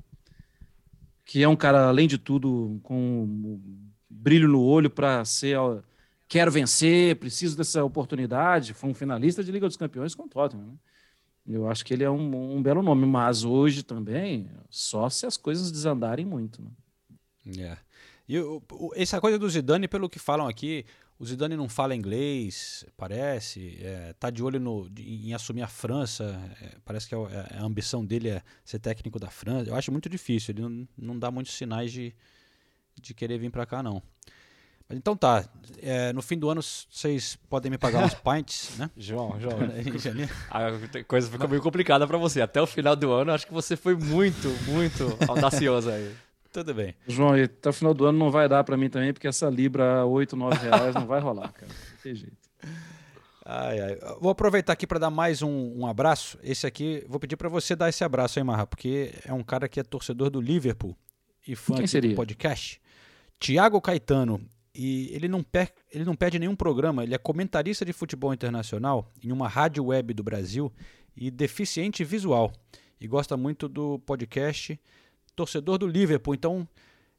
que é um cara além de tudo com um brilho no olho para ser ó, quero vencer, preciso dessa oportunidade. Foi um finalista de Liga dos Campeões com o Tottenham. Né? Eu acho que ele é um, um belo nome, mas hoje também só se as coisas desandarem muito. Né? É. E o- o- essa coisa do Zidane, pelo que falam aqui, o Zidane não fala inglês, parece, é, tá de olho no, em assumir a França, é, parece que é o- é- a ambição dele é ser técnico da França. Eu acho muito difícil, ele não, não dá muitos sinais de, de querer vir para cá, não. Mas então tá, é, no fim do ano vocês podem me pagar uns [LAUGHS] pints, né? João, João. [LAUGHS] A coisa ficou meio complicada pra você. Até o final do ano, acho que você foi muito, muito audacioso aí. Tudo bem. João, e até o final do ano não vai dar pra mim também, porque essa Libra a 8, 9 reais não vai rolar, cara. Não tem jeito. Ai, ai. Vou aproveitar aqui para dar mais um, um abraço. Esse aqui, vou pedir para você dar esse abraço aí, Marra, porque é um cara que é torcedor do Liverpool e fã Quem aqui seria? do podcast. Tiago Caetano. E ele não, per ele não perde nenhum programa. Ele é comentarista de futebol internacional em uma rádio web do Brasil e deficiente visual. E gosta muito do podcast. Torcedor do Liverpool. Então,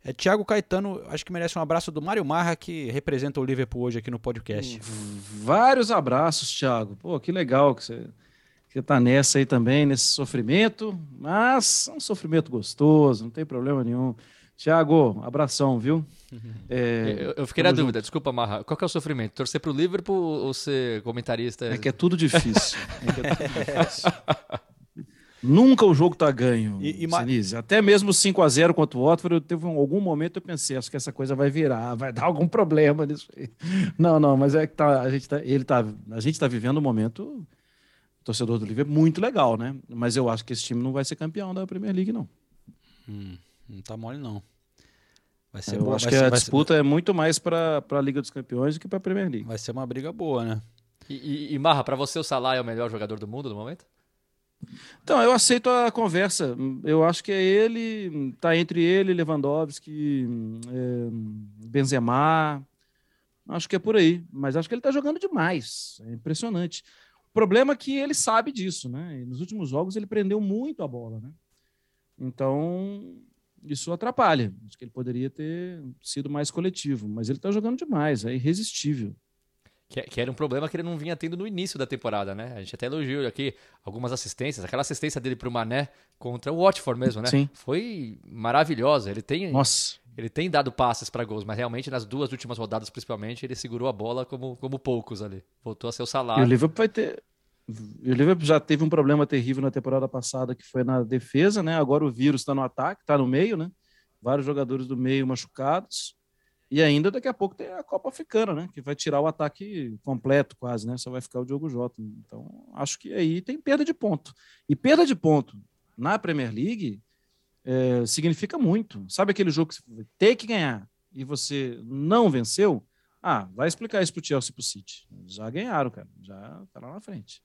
é Tiago Caetano. Acho que merece um abraço do Mário Marra, que representa o Liverpool hoje aqui no podcast. Vários abraços, Thiago. Pô, que legal que você, que tá nessa aí também, nesse sofrimento, mas é um sofrimento gostoso, não tem problema nenhum. Tiago, abração, viu? É, Eu, eu fiquei na dúvida, desculpa, Marra. Qual que é o sofrimento? Torcer pro Liverpool ou ser comentarista? É que é tudo difícil. [LAUGHS] É que é tudo difícil. [LAUGHS] Nunca o jogo tá ganho, E- e ma- Sinise. Até mesmo 5 a 0 contra o Watford, eu teve um- algum momento eu pensei, acho que essa coisa vai virar, vai dar algum problema nisso aí. [LAUGHS] Não, não, mas é que tá, a gente tá, ele tá, a gente tá vivendo um momento torcedor do Liverpool muito legal, né? Mas eu acho que esse time não vai ser campeão da Premier League não. Hum, não tá mole, não. Vai ser Eu boa, acho que ser- a vai ser- disputa é muito mais para a Liga dos Campeões do que para a Premier League. Vai ser uma briga boa, né? E, e- e, Marra, pra você o Salah é o melhor jogador do mundo no momento? Então, eu aceito a conversa. Eu acho que é ele, tá entre ele, Lewandowski, é, Benzema. Acho que é por aí. Mas acho que ele tá jogando demais. É impressionante. O problema é que ele sabe disso, né? E nos últimos jogos ele prendeu muito a bola, né? Então, isso atrapalha. Acho que ele poderia ter sido mais coletivo, mas ele tá jogando demais, é irresistível. Que, que era um problema que ele não vinha tendo no início da temporada, né? A gente até elogiou aqui algumas assistências. Aquela assistência dele pro Mané contra o Watford mesmo, né? Sim. Foi maravilhosa. Ele tem, Nossa. ele tem dado passes para gols, mas realmente nas duas últimas rodadas, principalmente, ele segurou a bola como, como poucos ali. Voltou a ser o E o salário. Liverpool vai ter. O Liverpool já teve um problema terrível na temporada passada, que foi na defesa, né? Agora o vírus está no ataque, está no meio, né? Vários jogadores do meio machucados. E ainda daqui a pouco tem a Copa Africana, né? Que vai tirar o ataque completo, quase, né? Só vai ficar o Diogo Jota. Então, acho que aí tem perda de ponto. E perda de ponto na Premier League é, significa muito. Sabe aquele jogo que você vai ter que ganhar e você não venceu? Ah, vai explicar isso pro Chelsea e pro City. Já ganharam, cara. Já tá lá na frente.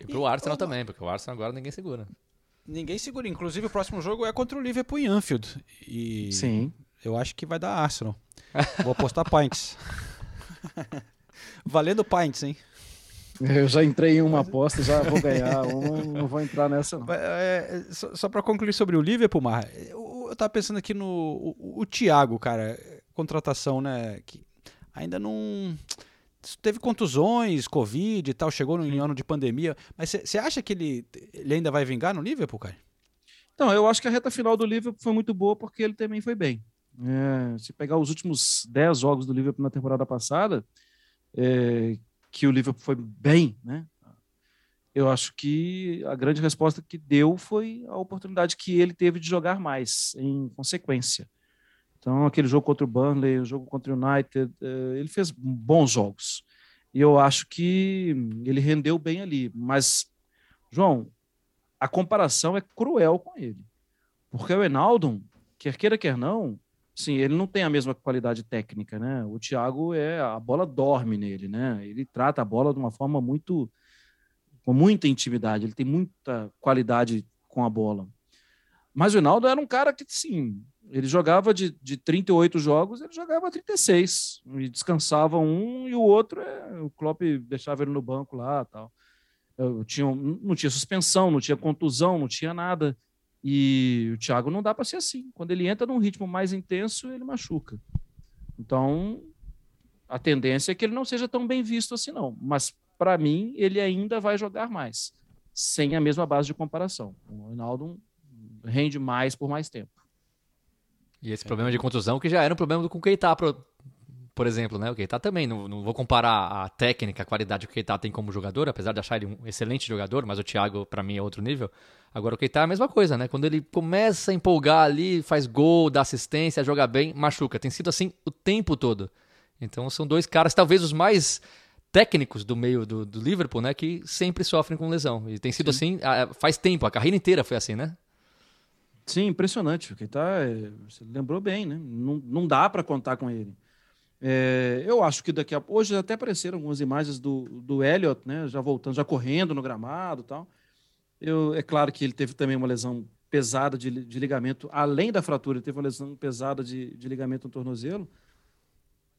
E pro Arsenal também, porque o Arsenal agora ninguém segura. Ninguém segura. Inclusive, o próximo jogo é contra o Liverpool em Anfield. E Sim. Eu acho que vai dar Arsenal. [LAUGHS] Vou apostar pints. Valendo pints, hein? Eu já entrei em uma aposta, já vou ganhar [LAUGHS] uma, não vou entrar nessa, não. É, é, só só para concluir sobre o Liverpool, Mar, eu, eu tava pensando aqui no o, o Thiago, cara, contratação, né? Que ainda não teve contusões, Covid e tal, chegou no em ano de pandemia. Mas você acha que ele, ele ainda vai vingar no Liverpool, cara? Então, eu acho que a reta final do Liverpool foi muito boa porque ele também foi bem. É, se pegar os últimos 10 jogos do Liverpool na temporada passada, é, que o Liverpool foi bem, né? Eu acho que a grande resposta que deu foi a oportunidade que ele teve de jogar mais, em consequência. Então, aquele jogo contra o Burnley, o jogo contra o United, eh, ele fez bons jogos. E eu acho que ele rendeu bem ali. Mas, João, a comparação é cruel com ele. Porque o Enaldo, quer queira, quer não, sim, ele não tem a mesma qualidade técnica, né? O Thiago é a bola dorme nele, né? Ele trata a bola de uma forma muito com muita intimidade, ele tem muita qualidade com a bola. Mas o Enaldo era um cara que, sim, ele jogava de, de 38 jogos, ele jogava 36, e descansava um e o outro, é, o Klopp deixava ele no banco lá tal. Eu tinha, não tinha suspensão, não tinha contusão, não tinha nada. E o Thiago não dá para ser assim. Quando ele entra num ritmo mais intenso, ele machuca. Então, a tendência é que ele não seja tão bem visto assim, não. Mas, para mim, ele ainda vai jogar mais, sem a mesma base de comparação. O Ronaldo rende mais por mais tempo. E esse problema de contusão que já era um problema do com o Keita, por, exemplo, né? O Keita também, não, não vou comparar a técnica, a qualidade que o Keita tem como jogador, apesar de achar ele um excelente jogador, mas o Thiago, para mim, é outro nível. Agora o Keita é a mesma coisa, né? Quando ele começa a empolgar ali, faz gol, dá assistência, joga bem, machuca. Tem sido assim o tempo todo. Então são dois caras, talvez os mais técnicos do meio do, do Liverpool, né? Que sempre sofrem com lesão. E tem sido assim ah, faz tempo, a carreira inteira foi assim, né? Sim, impressionante. O Keita, é, você lembrou bem, né? Não, não dá para contar com ele. É, eu acho que daqui a hoje até apareceram algumas imagens do, do Elliot, né? Já voltando, já correndo no gramado, e tal. Eu, é claro que ele teve também uma lesão pesada de, de ligamento, além da fratura, ele teve uma lesão pesada de, de ligamento no tornozelo.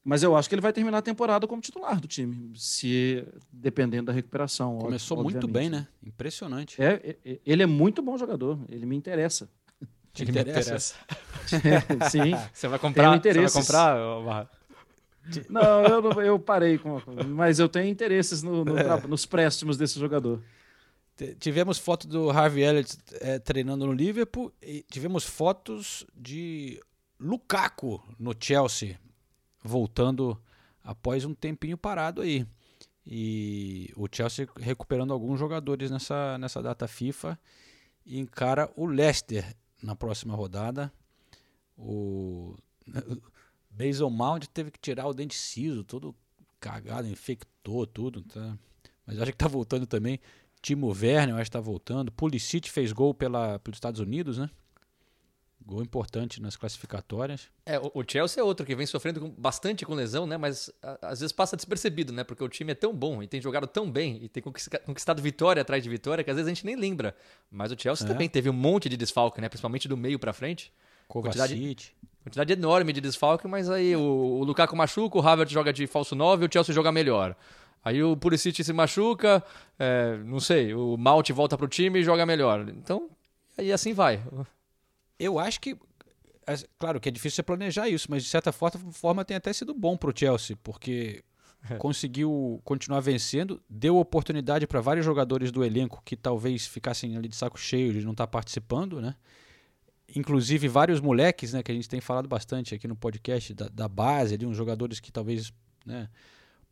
Mas eu acho que ele vai terminar a temporada como titular do time, se dependendo da recuperação. Começou muito bem, né? Impressionante. É, é, é, ele é muito bom jogador, ele me interessa. Te Ele me interessa? [LAUGHS] É, sim. Você vai comprar, você vai comprar, Barra? Não, eu, não- eu parei com. Mas eu tenho interesses no- no É. nos préstimos desse jogador. Tivemos foto do Harvey Elliott eh, treinando no Liverpool e tivemos fotos de Lukaku no Chelsea, voltando após um tempinho parado aí. E o Chelsea recuperando alguns jogadores nessa, nessa data FIFA e encara o Leicester na próxima rodada. O Basil Mount teve que tirar o dente ciso, todo cagado, infectou tudo. Tá? Mas acho que tá voltando também. Timo Werner, eu acho que tá voltando. Pulisic fez gol pela, pelos Estados Unidos, né? Gol importante nas classificatórias. É, o Chelsea é outro que vem sofrendo bastante com lesão, né? Mas às vezes passa despercebido, né? Porque o time é tão bom e tem jogado tão bem e tem conquista- conquistado vitória atrás de vitória que às vezes a gente nem lembra. Mas o Chelsea É. também teve um monte de desfalque, né? Principalmente do meio pra frente. Quantidade- Kovacic. Quantidade enorme de desfalque, mas aí o, o Lukaku machuca, o Havertz joga de falso 9 e o Chelsea joga melhor. Aí o Pulisic se machuca, é, não sei, o Malt volta pro time e joga melhor. Então, aí assim vai. Eu acho que. Claro que é difícil você planejar isso, mas de certa forma, tem até sido bom pro Chelsea, porque conseguiu continuar vencendo, deu oportunidade para vários jogadores do elenco que talvez ficassem ali de saco cheio de não estar participando, né? Inclusive vários moleques, né, que a gente tem falado bastante aqui no podcast da, da base, ali uns jogadores que talvez, né,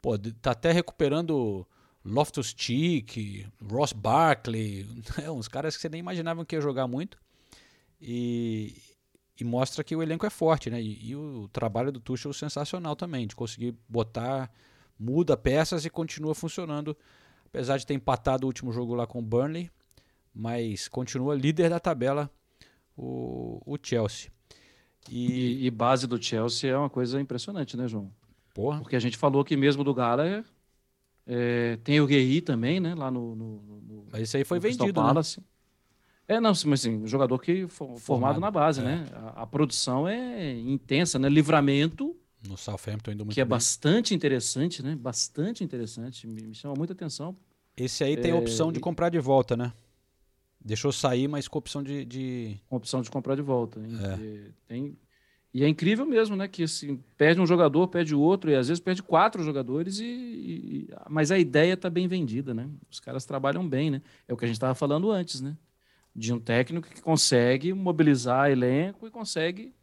pô, de- tá até recuperando Loftus Cheek, Ross Barkley, [LAUGHS] né, uns caras que você nem imaginava que ia jogar muito. E, e mostra que o elenco é forte, né? E, e o trabalho do Tuchel é sensacional também, de conseguir botar, muda peças e continua funcionando, apesar de ter empatado o último jogo lá com o Burnley, mas continua líder da tabela o, o Chelsea. E, E, base do Chelsea é uma coisa impressionante, né, João? porra, Porque a gente falou que mesmo do Gallagher, é, tem o Guerri também, né? Lá no. no, no- mas isso aí foi vendido, né? Palace. É, não, mas assim, um jogador que fo- formado, Formado, na base, é. né? A, a produção é intensa, né? Livramento, No Southampton indo muito que é bem. bastante interessante, né? Bastante interessante. Me, me chama muita atenção. Esse aí tem a É, opção de comprar de volta, né? Deixou sair, mas com opção de, de- com a opção de comprar de volta. É. E, tem- e é incrível mesmo, né? Que assim, perde um jogador, perde outro, e às vezes perde quatro jogadores, e, e- mas a ideia está bem vendida, né? Os caras trabalham bem, né? É o que a gente estava falando antes, né? De um técnico que consegue mobilizar elenco e consegue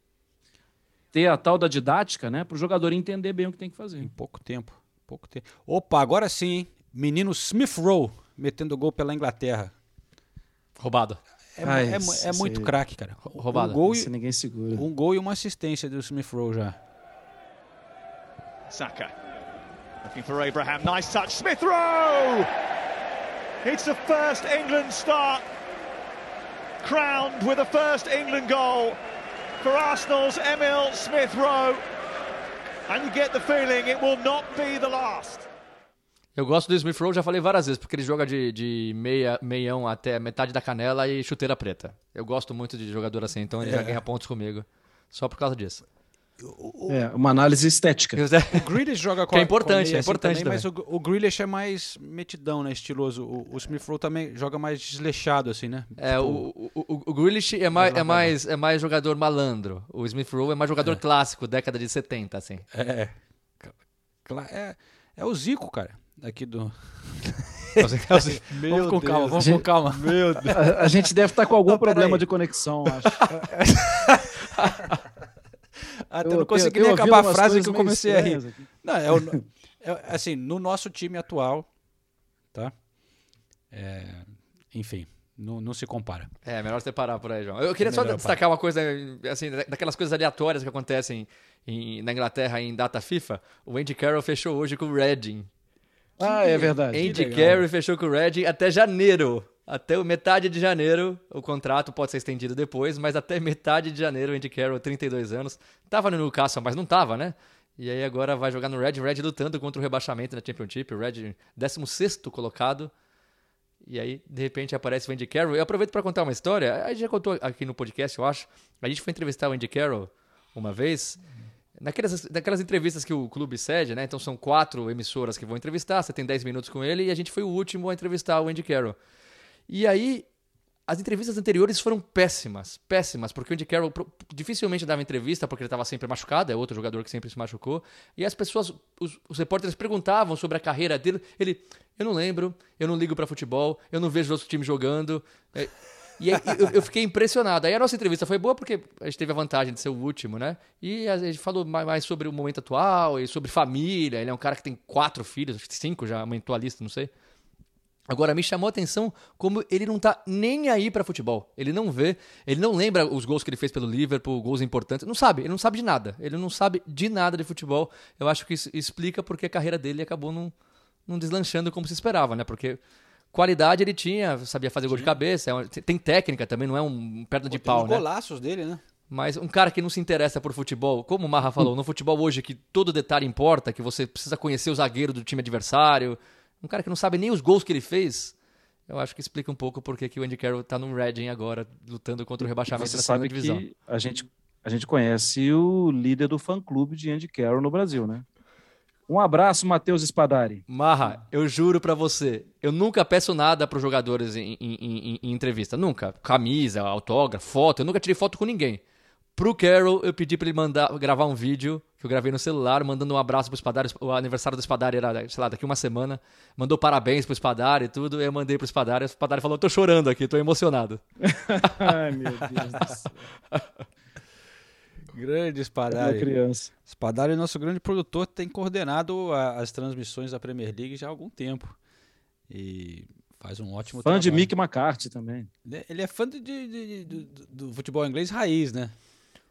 ter a tal da didática, né? Para o jogador entender bem o que tem que em fazer. pouco tempo. Pouco tempo. Opa, agora sim, hein? Menino Smith Rowe metendo gol pela Inglaterra. Roubado. É, Ai, é é isso muito aí. craque, cara. roubada. Um gol, e, ninguém segura. um gol e uma assistência do Smith Rowe já. Saka. Looking for Abraham. Nice touch. Smith Rowe! It's the first England start. Crowned with the first England goal for Arsenal's Emil Smith Rowe. And you get the feeling it will not be the last. Eu gosto do Smith Rowe, já falei várias vezes, porque ele joga de, de meia, meião até metade da canela e chuteira preta. Eu gosto muito de jogador assim, então ele já ganha pontos comigo. Só por causa disso. É, uma análise estética. [LAUGHS] O Grealish joga com Que é a- com a importante, é assim importante também, mas o, o Grealish é mais metidão, né? Estiloso. O, o Smith Rowe também joga mais desleixado, assim, né? É, Tipo, o, o, o, Grealish é mais, é, mais, é mais jogador malandro. O Smith Rowe é mais jogador clássico, década de 70, assim. É, é. É o Zico, cara. Aqui do. [LAUGHS] vamos com calma, vamos com Gente- calma. A, a gente deve estar com algum Não, problema de conexão, acho. [LAUGHS] Até Eu não consegui nem acabar a frase que eu comecei a rir. aqui. Não, é, o, é, assim, no nosso time atual, tá? É, enfim, Não, não se compara. É, melhor você parar por aí, João. Eu queria só Melhor destacar uma coisa, assim, da- daquelas coisas aleatórias que acontecem em- na Inglaterra em data FIFA. O Andy Carroll fechou hoje com o Reading. Ah, é verdade. Andy. Carroll fechou com o Reading até janeiro. Até metade de janeiro, o contrato pode ser estendido depois, mas até metade de janeiro, o Andy Carroll, 32 anos, tava no Newcastle, mas não tava, né? E aí agora vai jogar no Red, Red lutando contra o rebaixamento na Championship, o Red 16º colocado. E aí, de repente, aparece o Andy Carroll. Eu aproveito para contar uma história. A gente já contou aqui no podcast, eu acho. A gente foi entrevistar o Andy Carroll uma vez. Naquelas, naquelas entrevistas que o clube cede, né? Então são quatro emissoras que vão entrevistar, você tem 10 minutos com ele, e a gente foi o último a entrevistar o Andy Carroll. E aí, as entrevistas anteriores foram péssimas, péssimas, porque o Andy Carroll dificilmente dava entrevista porque ele estava sempre machucado, é outro jogador que sempre se machucou. E as pessoas, os, os repórteres perguntavam sobre a carreira dele. Ele, eu não lembro, eu não ligo para futebol, eu não vejo outros times jogando. É, e aí, eu, eu fiquei impressionado. Aí a nossa entrevista foi boa porque a gente teve a vantagem de ser o último, né? E a gente falou mais, sobre o momento atual e sobre família. Ele é um cara que tem quatro filhos, cinco já aumentou a lista, não sei. Agora, me chamou a atenção como ele não tá nem aí pra futebol. Ele não vê, ele não lembra os gols que ele fez pelo Liverpool, gols importantes. Não sabe, ele não sabe de nada. Ele não sabe de nada de futebol. Eu acho que isso explica porque a carreira dele acabou não, não deslanchando como se esperava, né? Porque qualidade ele tinha, sabia fazer gol de cabeça, é tem técnica também, não é um perna de Tem pau, os né? golaços dele, né? Mas um cara que não se interessa por futebol, como o Marra falou, no futebol hoje que todo detalhe importa, que você precisa conhecer o zagueiro do time adversário, um cara que não sabe nem os gols que ele fez, eu acho que explica um pouco porque que o Andy Carroll tá no Reading agora, lutando contra o rebaixamento Você na segunda divisão. que a gente, a gente conhece o líder do fã-clube de Andy Carroll no Brasil, né? Um abraço, Matheus Spadari. Marra, eu juro pra você, eu nunca peço nada pros jogadores em, em- em- em entrevista. Nunca. Camisa, autógrafo, foto. Eu nunca tirei foto com ninguém. Pro Carol, eu pedi pra ele mandar, gravar um vídeo que eu gravei no celular, mandando um abraço pro Espadari. O aniversário do Espadari era, sei lá, daqui uma semana. Mandou parabéns pro Espadari e tudo. E eu mandei pro Espadari. O Espadari falou: tô chorando aqui, tô emocionado. [LAUGHS] Ai, meu Deus do céu. Grande Uma Spadari. criança. Spadari, nosso grande produtor, tem coordenado a- as transmissões da Premier League já há algum tempo. E faz um ótimo Fã de trabalho. Mick McCarthy também. Ele é- Ele é fã de- de- de- do, do futebol inglês raiz, né?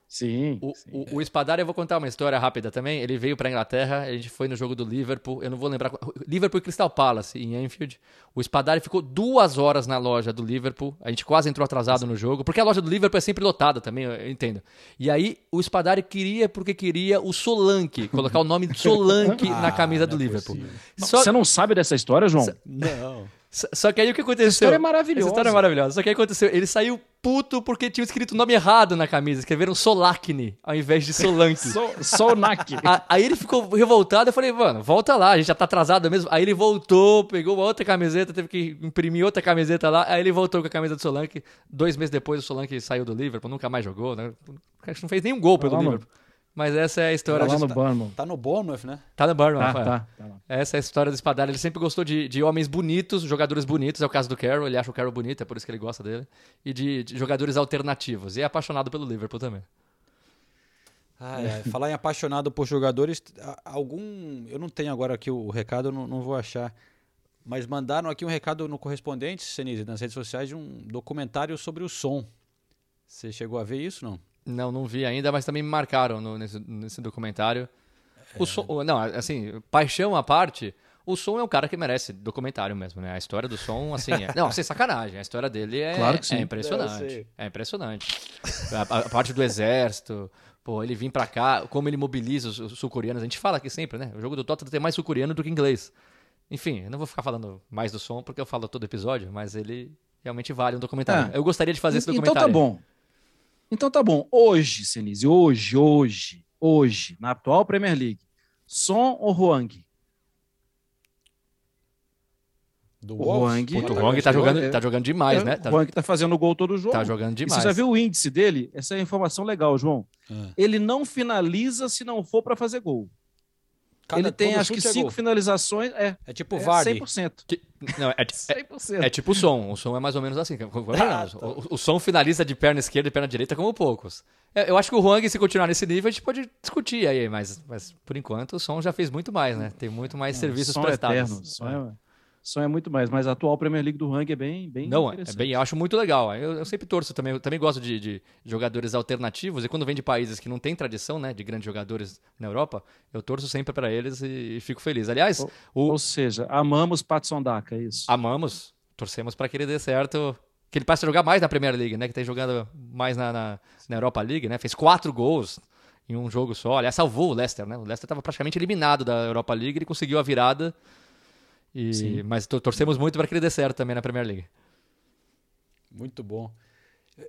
Sim. O, sim. o, o Espadari, eu vou contar uma história rápida também. Ele veio pra Inglaterra, a gente foi no jogo do Liverpool, eu não vou lembrar. Liverpool e Crystal Palace, em Anfield. O Espadari ficou duas horas na loja do Liverpool. A gente quase entrou atrasado no jogo, porque a loja do Liverpool é sempre lotada também, eu entendo. E aí, o Espadari queria, porque queria o Solanke, colocar o nome de Solanke [LAUGHS] na camisa do é Liverpool. Só, Você não sabe dessa história, João? Não. Só- que aí o que aconteceu? história é maravilhosa. Essa história é maravilhosa. Só que aí aconteceu, ele saiu puto porque tinha escrito o nome errado na camisa. Escreveram Solakne ao invés de Solanke. [LAUGHS] O. A- Aí ele ficou revoltado, eu falei, mano, volta lá, a gente já tá atrasado mesmo. Aí ele voltou, pegou uma outra camiseta, teve que imprimir outra camiseta lá. Aí ele voltou com a camisa do Solanke. Dois meses depois o Solanke saiu do Liverpool, nunca mais jogou, né? Acho que não fez nenhum gol pelo no- Liverpool. Mas essa é a história. Tá lá de- no Bournemouth. Tá no Bournemouth, né? Tá no Bournemouth, Tá, é. tá, tá lá. Essa é a história do Espadalho. Ele sempre gostou de, de homens bonitos, jogadores bonitos. É o caso do Carroll. Ele acha o Carroll bonito, é por isso que ele gosta dele. E de, de jogadores alternativos. E é apaixonado pelo Liverpool também. Ai, ai, [LAUGHS] falar em apaixonado por jogadores, algum. Eu não tenho agora aqui o recado, eu não, não vou achar. Mas mandaram aqui um recado no correspondente, Senise, nas redes sociais, de um documentário sobre o som. Você chegou a ver isso, não? Não, não vi ainda, mas também me marcaram no- nesse, nesse documentário. O som, não, assim, paixão à parte, o som é um cara que merece documentário mesmo, né? A história do som, assim, é, [LAUGHS] não, sem sacanagem, a história dele é, Claro que sim. é É, eu impressionante. É impressionante. A, a- a parte do exército, pô, ele vir pra cá, como ele mobiliza os, os sul-coreanos, a gente fala aqui sempre, né? O jogo do Tottenham tem mais sul-coreano do que inglês. Enfim, eu não vou ficar falando mais do som porque eu falo todo episódio, mas ele realmente vale um documentário. É. Eu gostaria de fazer esse Então documentário. tá bom. Então tá bom. Hoje, Senise, hoje, hoje, hoje, na atual Premier League, Son ou Huang? Do O Puta, o Tá Wong tá jogando- tá jogando demais, né? Tá, O Huang tá fazendo gol todo jogo. tá jogando E demais. você já viu o índice dele? Essa é a informação legal, João. Ah. Ele não finaliza se não for para fazer gol. Cada- ele tem acho que é cinco gol. finalizações. É, É tipo é Vardy. 100%. Que- Não, é, [LAUGHS] é, 100%. é tipo o som. O som é mais ou menos assim. Ah, tá. o, o som finaliza de perna esquerda e perna direita como poucos. É, Eu acho que o Huang, se continuar nesse nível, a gente pode discutir aí, mas, mas por enquanto o som já fez muito mais, né? Tem muito mais serviços som prestados. Eterno, som, é, Sonha muito mais, mas a atual Premier League do Hang é bem, bem Não, é bem, eu acho muito legal. Eu, eu sempre torço também. Eu também gosto de, de jogadores alternativos. E quando vem de países que não têm tradição, né, de grandes jogadores na Europa, eu torço sempre para eles e, e fico feliz. Aliás, Ou- o, Ou seja, amamos Patson Daka, é isso. amamos, torcemos para que ele dê certo. Que ele passe a jogar mais na Premier League, né? Que tem jogado mais na, na, na Europa League, né? Fez quatro gols em um jogo só. Aliás, salvou o Leicester, né? O Leicester estava praticamente eliminado da Europa League, ele conseguiu a virada. E, Sim. mas to- torcemos muito para que ele dê certo também na Premier League. Muito bom.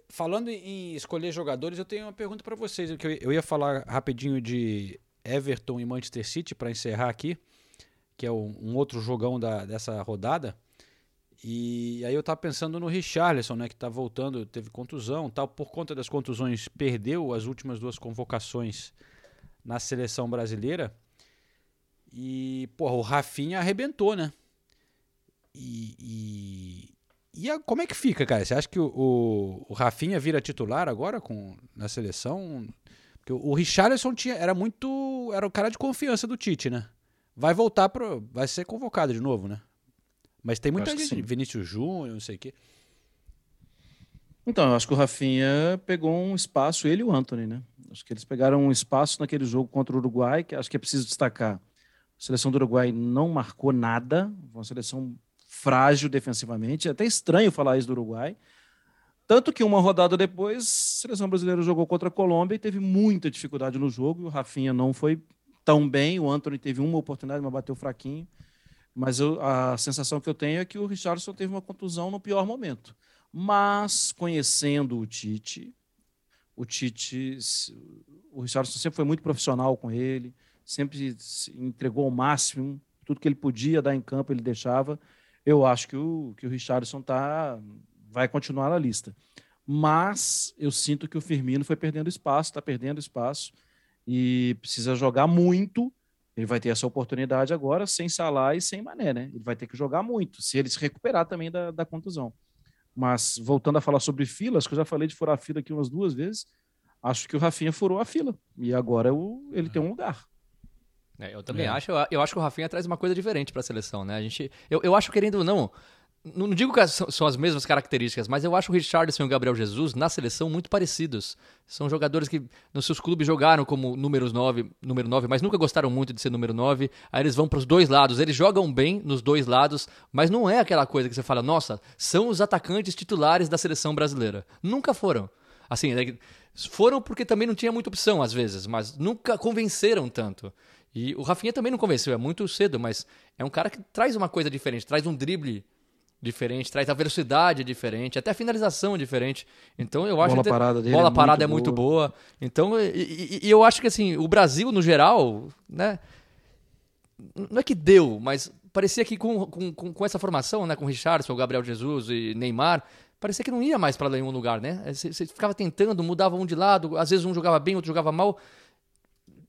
Falando em escolher jogadores, eu tenho uma pergunta para vocês. que eu- ia falar rapidinho de Everton e Manchester City para encerrar aqui, que é um, outro jogão da, dessa rodada. E aí eu tava pensando no Richarlison, né, que tá voltando, teve contusão, tal, por conta das contusões perdeu as últimas duas convocações na seleção brasileira. E, porra, o Rafinha arrebentou, né? E, e, e a- como é que fica, cara? Você acha que o, o, o Rafinha vira titular agora com, na seleção? Porque o, o Richarlison tinha, era muito. Era o cara de confiança do Tite, né? Vai voltar pro. Vai ser convocado de novo, né? Mas tem muita gente. Vinícius Júnior, não sei o quê. Então, eu acho que o Rafinha pegou um espaço, ele e o Anthony, né? Acho que eles pegaram um espaço naquele jogo contra o Uruguai, que acho que é preciso destacar. Seleção do Uruguai não marcou nada, uma seleção frágil defensivamente, é até estranho falar isso do Uruguai. Tanto que uma rodada depois, a seleção brasileira jogou contra a Colômbia e teve muita dificuldade no jogo, o Rafinha não foi tão bem, o Anthony teve uma oportunidade, mas bateu fraquinho. Mas eu- a sensação que eu tenho é que o Richardson teve uma contusão no pior momento. Mas, conhecendo o Tite, o Tite, o Richardson sempre foi muito profissional com ele, sempre se entregou ao máximo, tudo que ele podia dar em campo ele deixava. Eu acho que o, que o Richardson tá, vai continuar na lista. Mas eu sinto que o Firmino foi perdendo espaço, está perdendo espaço e precisa jogar muito. Ele vai ter essa oportunidade agora sem Salah e sem Mané, né? Ele vai ter que jogar muito, se ele se recuperar também da, da contusão. Mas voltando a falar sobre filas, que eu já falei de furar a fila aqui umas duas vezes, acho que o Rafinha furou a fila. E agora ele tem um lugar. É, eu também É. acho. Eu, eu acho que o Rafinha traz uma coisa diferente para a seleção, né? A gente, eu, eu acho querendo ou não, não digo que são, são as mesmas características, mas eu acho o Richardson e o Gabriel Jesus na seleção muito parecidos. São jogadores que nos seus clubes jogaram como números 9, número 9, mas nunca gostaram muito de ser número 9. Aí eles vão para os dois lados. Eles jogam bem nos dois lados, mas não é aquela coisa que você fala, nossa, são os atacantes titulares da seleção brasileira. Nunca foram. Assim, né, foram porque também não tinha muita opção às vezes, mas nunca convenceram tanto. E o Rafinha também não convenceu, é muito cedo, mas é um cara que traz uma coisa diferente, traz um drible diferente, traz a velocidade diferente, até a finalização diferente. Então eu acho Bola até- parada dele bola é parada é muito muito boa. Então e, e- e eu acho que assim, o Brasil no geral, né, não é que deu, mas parecia que com, com, com, essa formação, né, com o Richardson, o Gabriel Jesus e Neymar, parecia que não ia mais para nenhum lugar, né? Você ficava tentando, mudava um de lado, às vezes um jogava bem, outro jogava mal.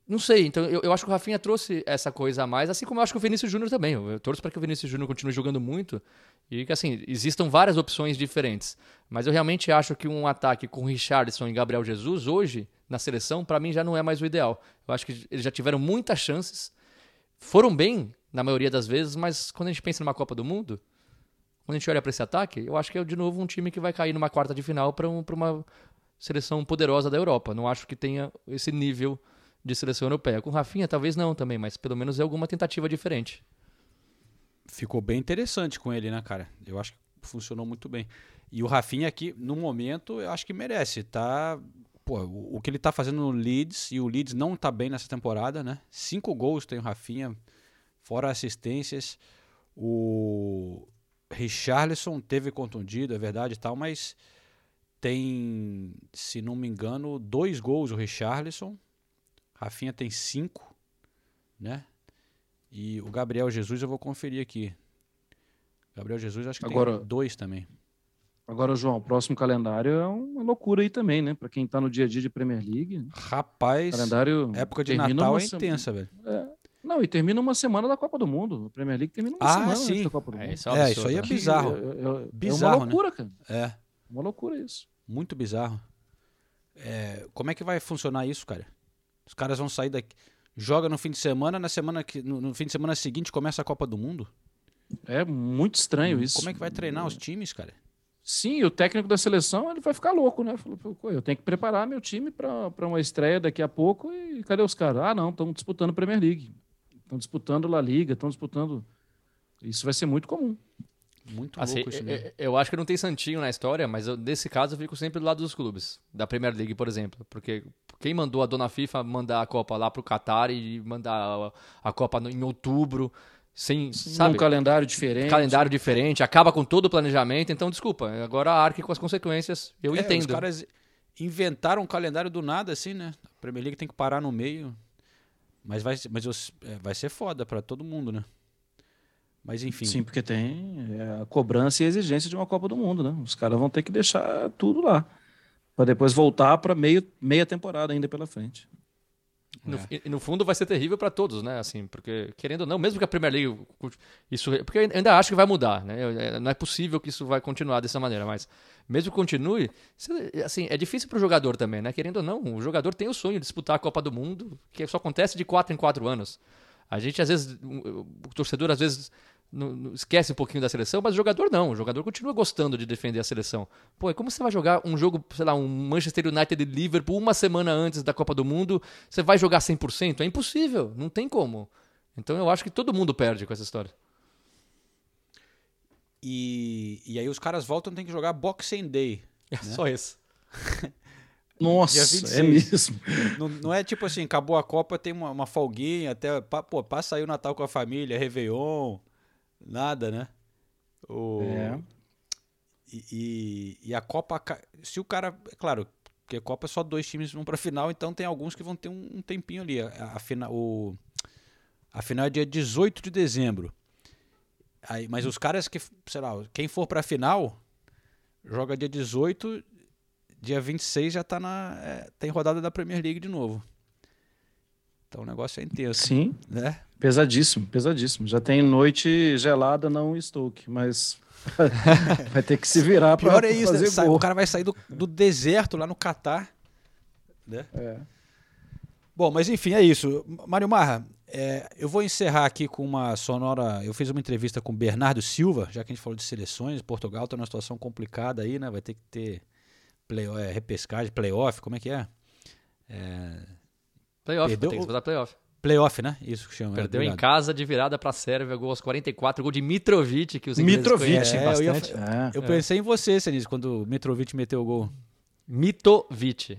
Não sei, então eu, eu acho que o Rafinha trouxe essa coisa a mais, assim como eu acho que o Vinícius Júnior também. Eu, eu torço para que o Vinícius Júnior continue jogando muito e que, assim, existam várias opções diferentes. Mas eu realmente acho que um ataque com Richardson e Gabriel Jesus hoje, na seleção, para mim já não é mais o ideal. Eu acho que eles já tiveram muitas chances, foram bem na maioria das vezes, mas quando a gente pensa numa Copa do Mundo, quando a gente olha para esse ataque, eu acho que é de novo um time que vai cair numa quarta de final para um, uma seleção poderosa da Europa. Não acho que tenha esse nível de seleção europeia. Com Rafinha, talvez não também, mas pelo menos é alguma tentativa diferente. Ficou bem interessante com ele, né, cara? Eu acho que funcionou muito bem. E o Rafinha aqui, no momento, eu acho que merece. Tá. Pô, o, o que ele tá fazendo no Leeds, e o Leeds não tá bem nessa temporada, né? Cinco gols tem o Rafinha, fora assistências. O Richarlison teve contundido, é verdade e tal, mas tem, se não me engano, dois gols o Richarlison. Rafinha tem cinco, né? E o Gabriel Jesus eu vou conferir aqui. Gabriel Jesus acho que Agora- tem dois também. Agora, João, o próximo calendário é uma loucura aí também, né? Para quem está no dia a dia de Premier League. né? Rapaz, calendário época de Natal é sema- intensa, velho. Não, e termina uma semana da Copa do Mundo. A Premier League termina uma Ah, semana sim. da Copa do É, Mundo. isso é um É, absurdo, isso aí é né? bizarro. É, é- é Bizarro, uma né? loucura, cara. É, Uma loucura isso. muito bizarro. É, como é que vai funcionar isso, cara? Os caras vão sair daqui, joga no fim de semana, na semana que no, no fim de semana seguinte começa a Copa do Mundo? É muito estranho isso. Como é que vai treinar os times, cara? Sim, o técnico da seleção ele vai ficar louco, né? Eu tenho que preparar meu time para uma estreia daqui a pouco e cadê os caras? Ah, não, estão disputando Premier League, estão disputando La Liga, estão disputando. Isso vai ser muito comum. Muito Assim, louco isso eu, mesmo. eu acho que não tem santinho na história, mas eu, nesse caso eu fico sempre do lado dos clubes, da Premier League, por exemplo. Porque quem mandou a dona FIFA mandar a Copa lá pro Qatar e mandar a, Copa em outubro, sem, sabe, um calendário diferente. calendário diferente, acaba com todo o planejamento, então desculpa, agora arque com as consequências, eu É, entendo. Os caras inventaram um calendário do nada, assim, né? A Premier League tem que parar no meio. Mas vai, mas é, vai ser foda pra todo mundo, né? Mas enfim. Sim, porque tem é, a cobrança e a exigência de uma Copa do Mundo, né? Os caras vão ter que deixar tudo lá. Para depois voltar para meia temporada ainda pela frente. No, e- e no fundo vai ser terrível para todos, né? Assim, porque querendo ou não, mesmo que a Premier League isso, porque eu ainda acho que vai mudar, né? É- Não é possível que isso vai continuar dessa maneira, mas mesmo que continue, assim, é difícil para o jogador também, né? Querendo ou não, o jogador tem o sonho de disputar a Copa do Mundo, que só acontece de quatro em quatro anos. A gente às vezes, o torcedor às vezes não- não- esquece um pouquinho da seleção, mas o jogador não. O jogador continua gostando de defender a seleção. Pô, e como você vai jogar um jogo, sei lá, um Manchester United e Liverpool uma semana antes da Copa do Mundo? Você vai jogar 100%? É impossível, não tem como. Então eu acho que todo mundo perde com essa história. E, e aí os caras voltam tem que jogar Boxing Day. É só isso. [LAUGHS] Nossa, é 26. mesmo. [LAUGHS] Não, não é tipo assim, acabou a Copa, tem uma, uma folguinha, até. Pô, passa aí o Natal com a família, Réveillon, nada, né? O, É. e, e, e a Copa. Se o cara. É claro, porque a Copa é só dois times vão pra final, então tem alguns que vão ter um, um tempinho ali. A, a, fina- o, a final é dia 18 de dezembro. Aí, mas os caras que, sei lá, quem for pra final, joga dia 18, dia 26 já tá na. é, tem rodada da Premier League de novo. Então o negócio é intenso. Sim, Né? Pesadíssimo, pesadíssimo. Já tem noite gelada, não Stoke, mas [LAUGHS] vai ter que se virar para Pior é isso, né? fazer o cara vai sair do, do deserto lá no Catar. Né? É. Bom, mas enfim, é isso. Mário Marra, é, eu vou encerrar aqui com uma sonora. Eu fiz uma entrevista com o Bernardo Silva, já que a gente falou de seleções. Portugal está numa situação complicada aí, né? Vai ter que ter play, é, repescagem, playoff, como é que é? É, Playoff, Perdeu tem que o- disputar playoff. Playoff, né? Isso que chama. é, Perdeu em casa de virada pra Sérvia, gol aos 44, gol de Mitrovic, que os ingleses Mitrovic, conhecem é, eu ia bastante. É. Eu pensei em você, Senise, quando o Mitrovic meteu o gol. Mitovic.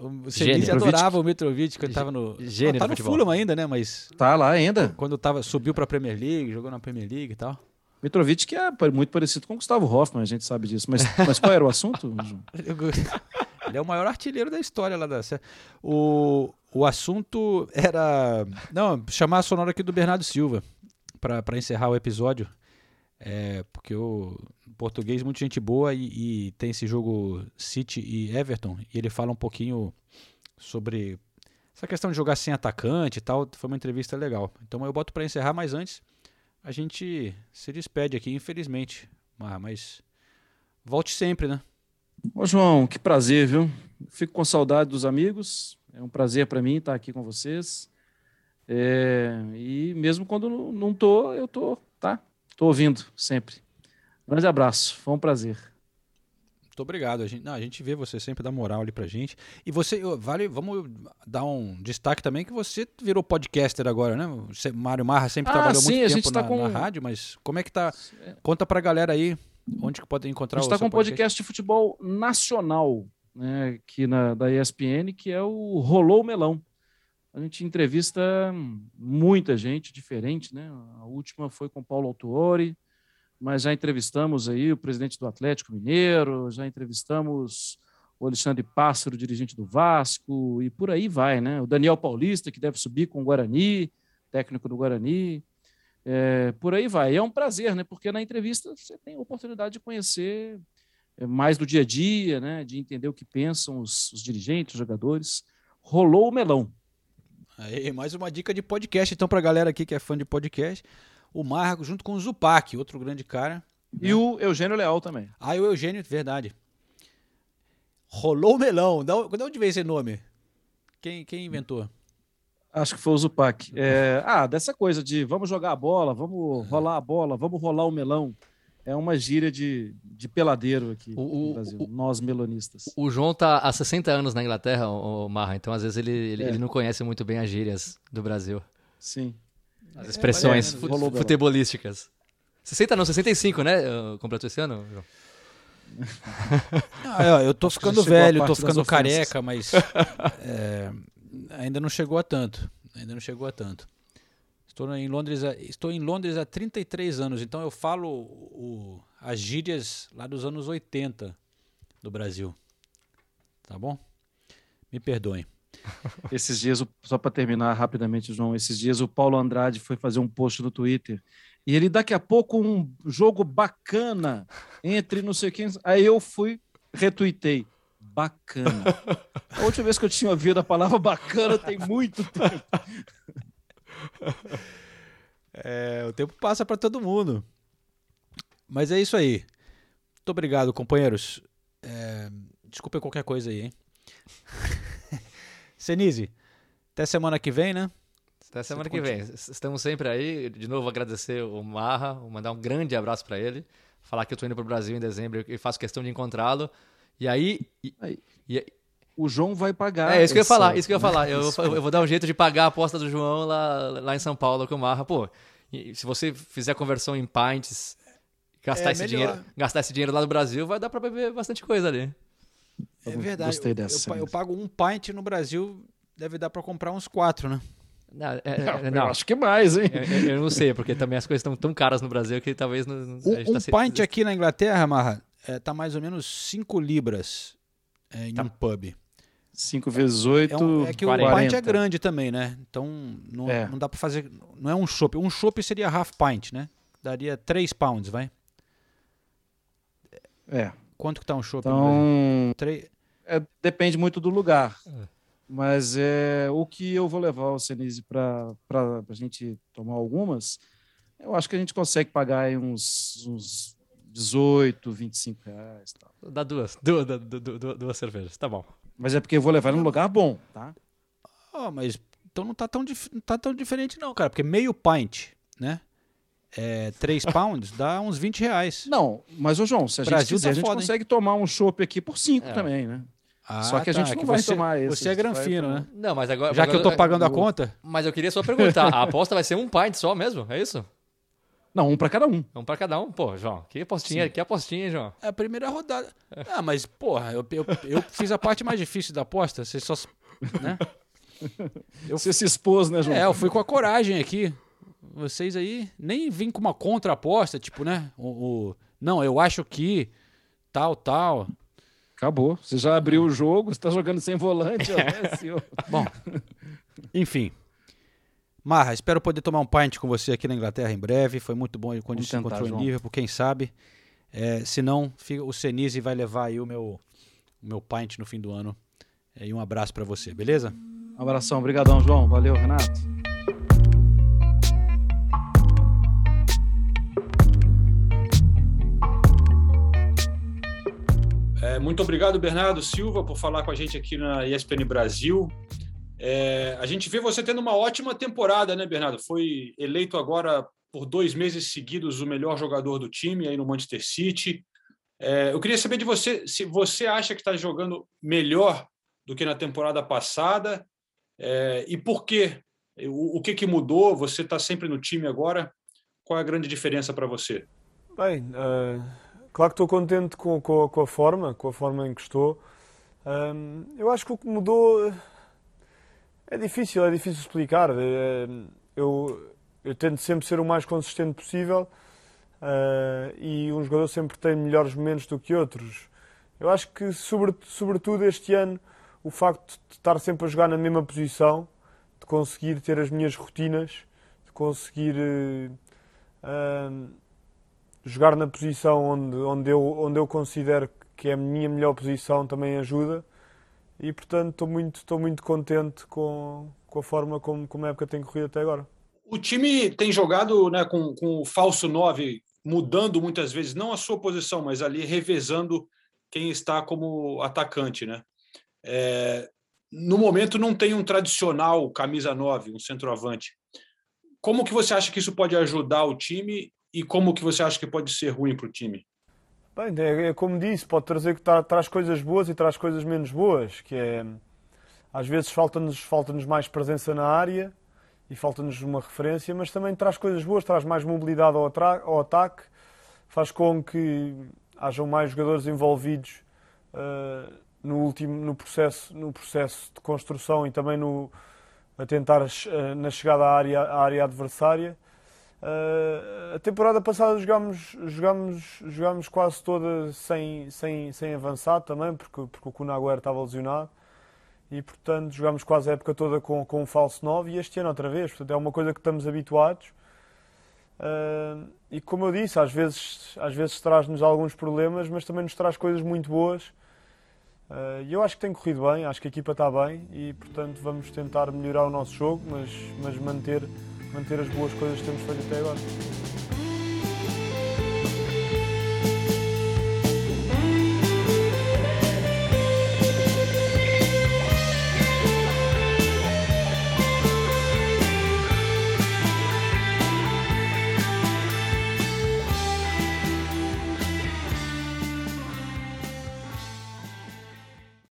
O. Senise adorava o Mitrovic quando estava no. Gênio tá do no. Fulham ainda, né? Mas Tá lá ainda. quando tava, subiu pra Premier League, jogou na Premier League e tal. Mitrovic, que é muito parecido com o Gustavo Hoffmann, a gente sabe disso. Mas, mas qual era o assunto, João? [LAUGHS] Ele é o maior artilheiro da história lá da Sé- O, o assunto era. Não, chamar a sonora aqui do Bernardo Silva para encerrar o episódio. É, porque o português, muita gente boa, e, e tem esse jogo City e Everton, e ele fala um pouquinho sobre essa questão de jogar sem atacante e tal. Foi uma entrevista legal. Então eu boto para encerrar, mas antes a gente se despede aqui, infelizmente. Mas, mas volte sempre, né? Ô, João, que prazer, viu? Fico com saudade dos amigos. É um prazer para mim estar aqui com vocês. É, e mesmo quando não- tô, eu tô, tá? Tô ouvindo sempre. Grande abraço, foi um prazer. Muito obrigado. A gente, não, a gente vê você sempre dá moral ali pra gente. E você, vale, vamos dar um destaque também que você virou podcaster agora, né? Você, Mário Marra sempre Ah, trabalhou sim, muito a tempo tá na, com- na rádio, mas como é que tá? Conta pra galera aí onde que podem A encontrar gente o está seu com um podcast de futebol nacional, né, aqui na, da ESPN, que é o Rolou Melão. A gente entrevista muita gente diferente, né? A última foi com Paulo Autuori, mas já entrevistamos aí o presidente do Atlético Mineiro, já entrevistamos o Alexandre Pássaro, dirigente do Vasco, e por aí vai, né? O Daniel Paulista, que deve subir com o Guarani, técnico do Guarani. É, por aí vai. E é um prazer, né? Porque na entrevista você tem a oportunidade de conhecer mais do dia a dia, né? De entender o que pensam os, os dirigentes, os jogadores. Rolou o melão. Aí, mais uma dica de podcast, então, pra galera aqui que é fã de podcast. O Marco junto com o Zupac, outro grande cara. E o Eugênio Leal também. Ah, e o Eugênio, verdade. Rolou o melão. Da, de onde veio esse nome? Quem, quem inventou? Acho que foi o Zupac. É, ah, dessa coisa de vamos jogar a bola, vamos rolar a bola, vamos rolar o melão. É uma gíria de, de peladeiro aqui O- no Brasil, o- nós melonistas. O João tá há 60 anos na Inglaterra, o Marra, então às vezes ele, ele, É. ele não conhece muito bem as gírias do Brasil. Sim. As expressões é, futebolísticas. 60 não, 65, né? Eu- Completou esse ano, João? Ah, eu- eu tô ficando velho, tô ficando careca, mas é, ainda não chegou a tanto. Ainda não chegou a tanto. Estou em Londres, há- estou em Londres há 33 anos, então eu falo o- as gírias lá dos anos 80 do Brasil. Tá bom? Me perdoem. [LAUGHS] Esses dias, só para terminar rapidamente, João, esses dias o Paulo Andrade foi fazer um post no Twitter e ele daqui a pouco um jogo bacana entre não sei quem. Aí eu fui, retuitei. Bacana. [LAUGHS] A última vez que eu tinha ouvido a palavra bacana tem muito tempo. É, o tempo passa para todo mundo. Mas é isso aí. Muito obrigado, companheiros. É, desculpa qualquer coisa aí, hein? [LAUGHS] Senise, até semana que vem, né? Até semana que vem. Estamos sempre aí. De novo, agradecer o Marra, mandar um grande abraço para ele. Falar que eu tô indo pro Brasil em dezembro e faço questão de encontrá-lo. E aí. e- Aí. e- O João vai pagar. é isso que eu ia falar, isso que eu ia falar. Eu, Isso. eu vou dar um jeito de pagar a aposta do João lá, lá em São Paulo com o Marra. Pô, se você fizer a conversão em pints, gastar, É esse melhor. dinheiro, gastar esse dinheiro lá no Brasil, vai dar para beber bastante coisa ali. É Eu verdade. gostei eu- dessa, Eu, eu Senise. pago um pint no Brasil, deve dar para comprar uns quatro, né? Não, é- é- Não, não. Eu acho que mais, hein? Eu, eu- eu não sei, porque também as coisas estão tão caras no Brasil que talvez não. Um, gente um tá se- pint aqui na Inglaterra, Marra, é, tá mais ou menos 5 libras é, em um pub. 5 vezes 8. É, um- é que o 40. pint é grande também, né? Então não, É. não dá para fazer. Não é um chopp. Um chopp seria half pint, né? Daria 3 pounds, vai? É. Quanto que tá um chopp no Brasil? Então, Três- é, depende muito do lugar. É. Mas é o que eu vou levar o Senise para a gente tomar algumas. Eu acho que a gente consegue pagar aí uns, uns 18, 25 reais. Tal. Dá duas, duas, duas, duas, duas cervejas, tá bom. Mas é porque eu vou levar num lugar bom, tá? Ah, mas então não tá tão, dif- não tá tão diferente, não, cara. Porque meio pint, né? É, 3 [LAUGHS] pounds dá uns 20 reais. Não, mas ô João, se a gente Brasil quiser, tá a gente foda, hein? consegue tomar um chopp aqui por 5 É. também, né? Ah, Só que a gente tá, não que vai você, tomar esse. Você é a gente granfino, né? Não, mas agora. Já que eu tô pagando a eu- conta, Mas eu queria só perguntar: a aposta vai ser um pint só mesmo? É isso? Não, um para cada um. Um pra cada um? Pô, João, que apostinha, que apostinha, João? é a primeira rodada. Ah, mas, porra, eu, eu, eu fiz a parte mais difícil da aposta. Vocês só. Né? Eu- Você se expôs, né, João? É, eu fui com a coragem aqui. Vocês aí nem vim com uma contra-aposta, tipo, né? O, o- não, eu acho que tal, tal. Acabou. Você já abriu o jogo, você tá jogando sem volante. ó, é seu. Bom, enfim. Marra, espero poder tomar um pint com você aqui na Inglaterra em breve. Foi muito bom quando a gente se encontrou João. em Liverpool, quem sabe. É, se não, fica- o Senise vai levar aí o meu, o meu pint no fim do ano. É, E um abraço pra você, beleza? Um abração, obrigadão, João. Valeu, Renato. É, muito obrigado, Bernardo Silva, por falar com a gente aqui na ESPN Brasil. É, a gente vê você tendo uma ótima temporada, né, Bernardo? Foi eleito agora por dois meses seguidos o melhor jogador do time aí no Manchester City. É, eu queria saber de você se você acha que está jogando melhor do que na temporada passada é, e por quê? O, o que, que mudou? Você está sempre no time agora? Qual é a grande diferença para você? Bem, eh, claro que estou contente com, com a- com a forma, com a forma em que estou. Ahm, eu acho que o que mudou é difícil, é difícil explicar. Eh, eu, eu tento sempre ser o mais consistente possível eh, e um jogador sempre tem melhores momentos do que outros. Eu acho que, sobre, sobretudo este ano, o facto de estar sempre a jogar na mesma posição, de conseguir ter as minhas rotinas, de conseguir eh, ahm, jogar na posição onde, onde, eu, onde eu considero que é a minha melhor posição também ajuda e portanto estou muito, estou muito contente com, com a forma como, como a época tem corrido até agora. O time tem jogado né, com, com o falso 9, mudando muitas vezes, não a sua posição, mas ali revezando quem está como atacante. Né? É, no momento não tem um tradicional camisa 9, um centroavante. Como que você acha que isso pode ajudar o time e como que você acha que pode ser ruim para o time? Bem, é, é como disse, pode trazer que tra- traz coisas boas e traz coisas menos boas, que é às vezes falta-nos falta-nos mais presença na área e falta-nos uma referência, mas também traz coisas boas, traz mais mobilidade ao, ao ataque, faz com que hajam mais jogadores envolvidos ah, no último no processo no processo de construção e também no a tentar ah, na chegada à área à área adversária. Uh, a temporada passada jogámos, jogámos, jogámos quase toda sem, sem, sem avançar também, porque, porque o Kunaguer estava lesionado. E, portanto, jogámos quase a época toda com, com um falso 9 e este ano outra vez. Portanto, é uma coisa que estamos habituados. Uh, e, como eu disse, às vezes, às vezes traz-nos alguns problemas, mas também nos traz coisas muito boas. Uh, E eu acho que tem corrido bem, acho que a equipa está bem e, portanto, vamos tentar melhorar o nosso jogo, mas, mas manter, manter as boas coisas que temos feito até agora.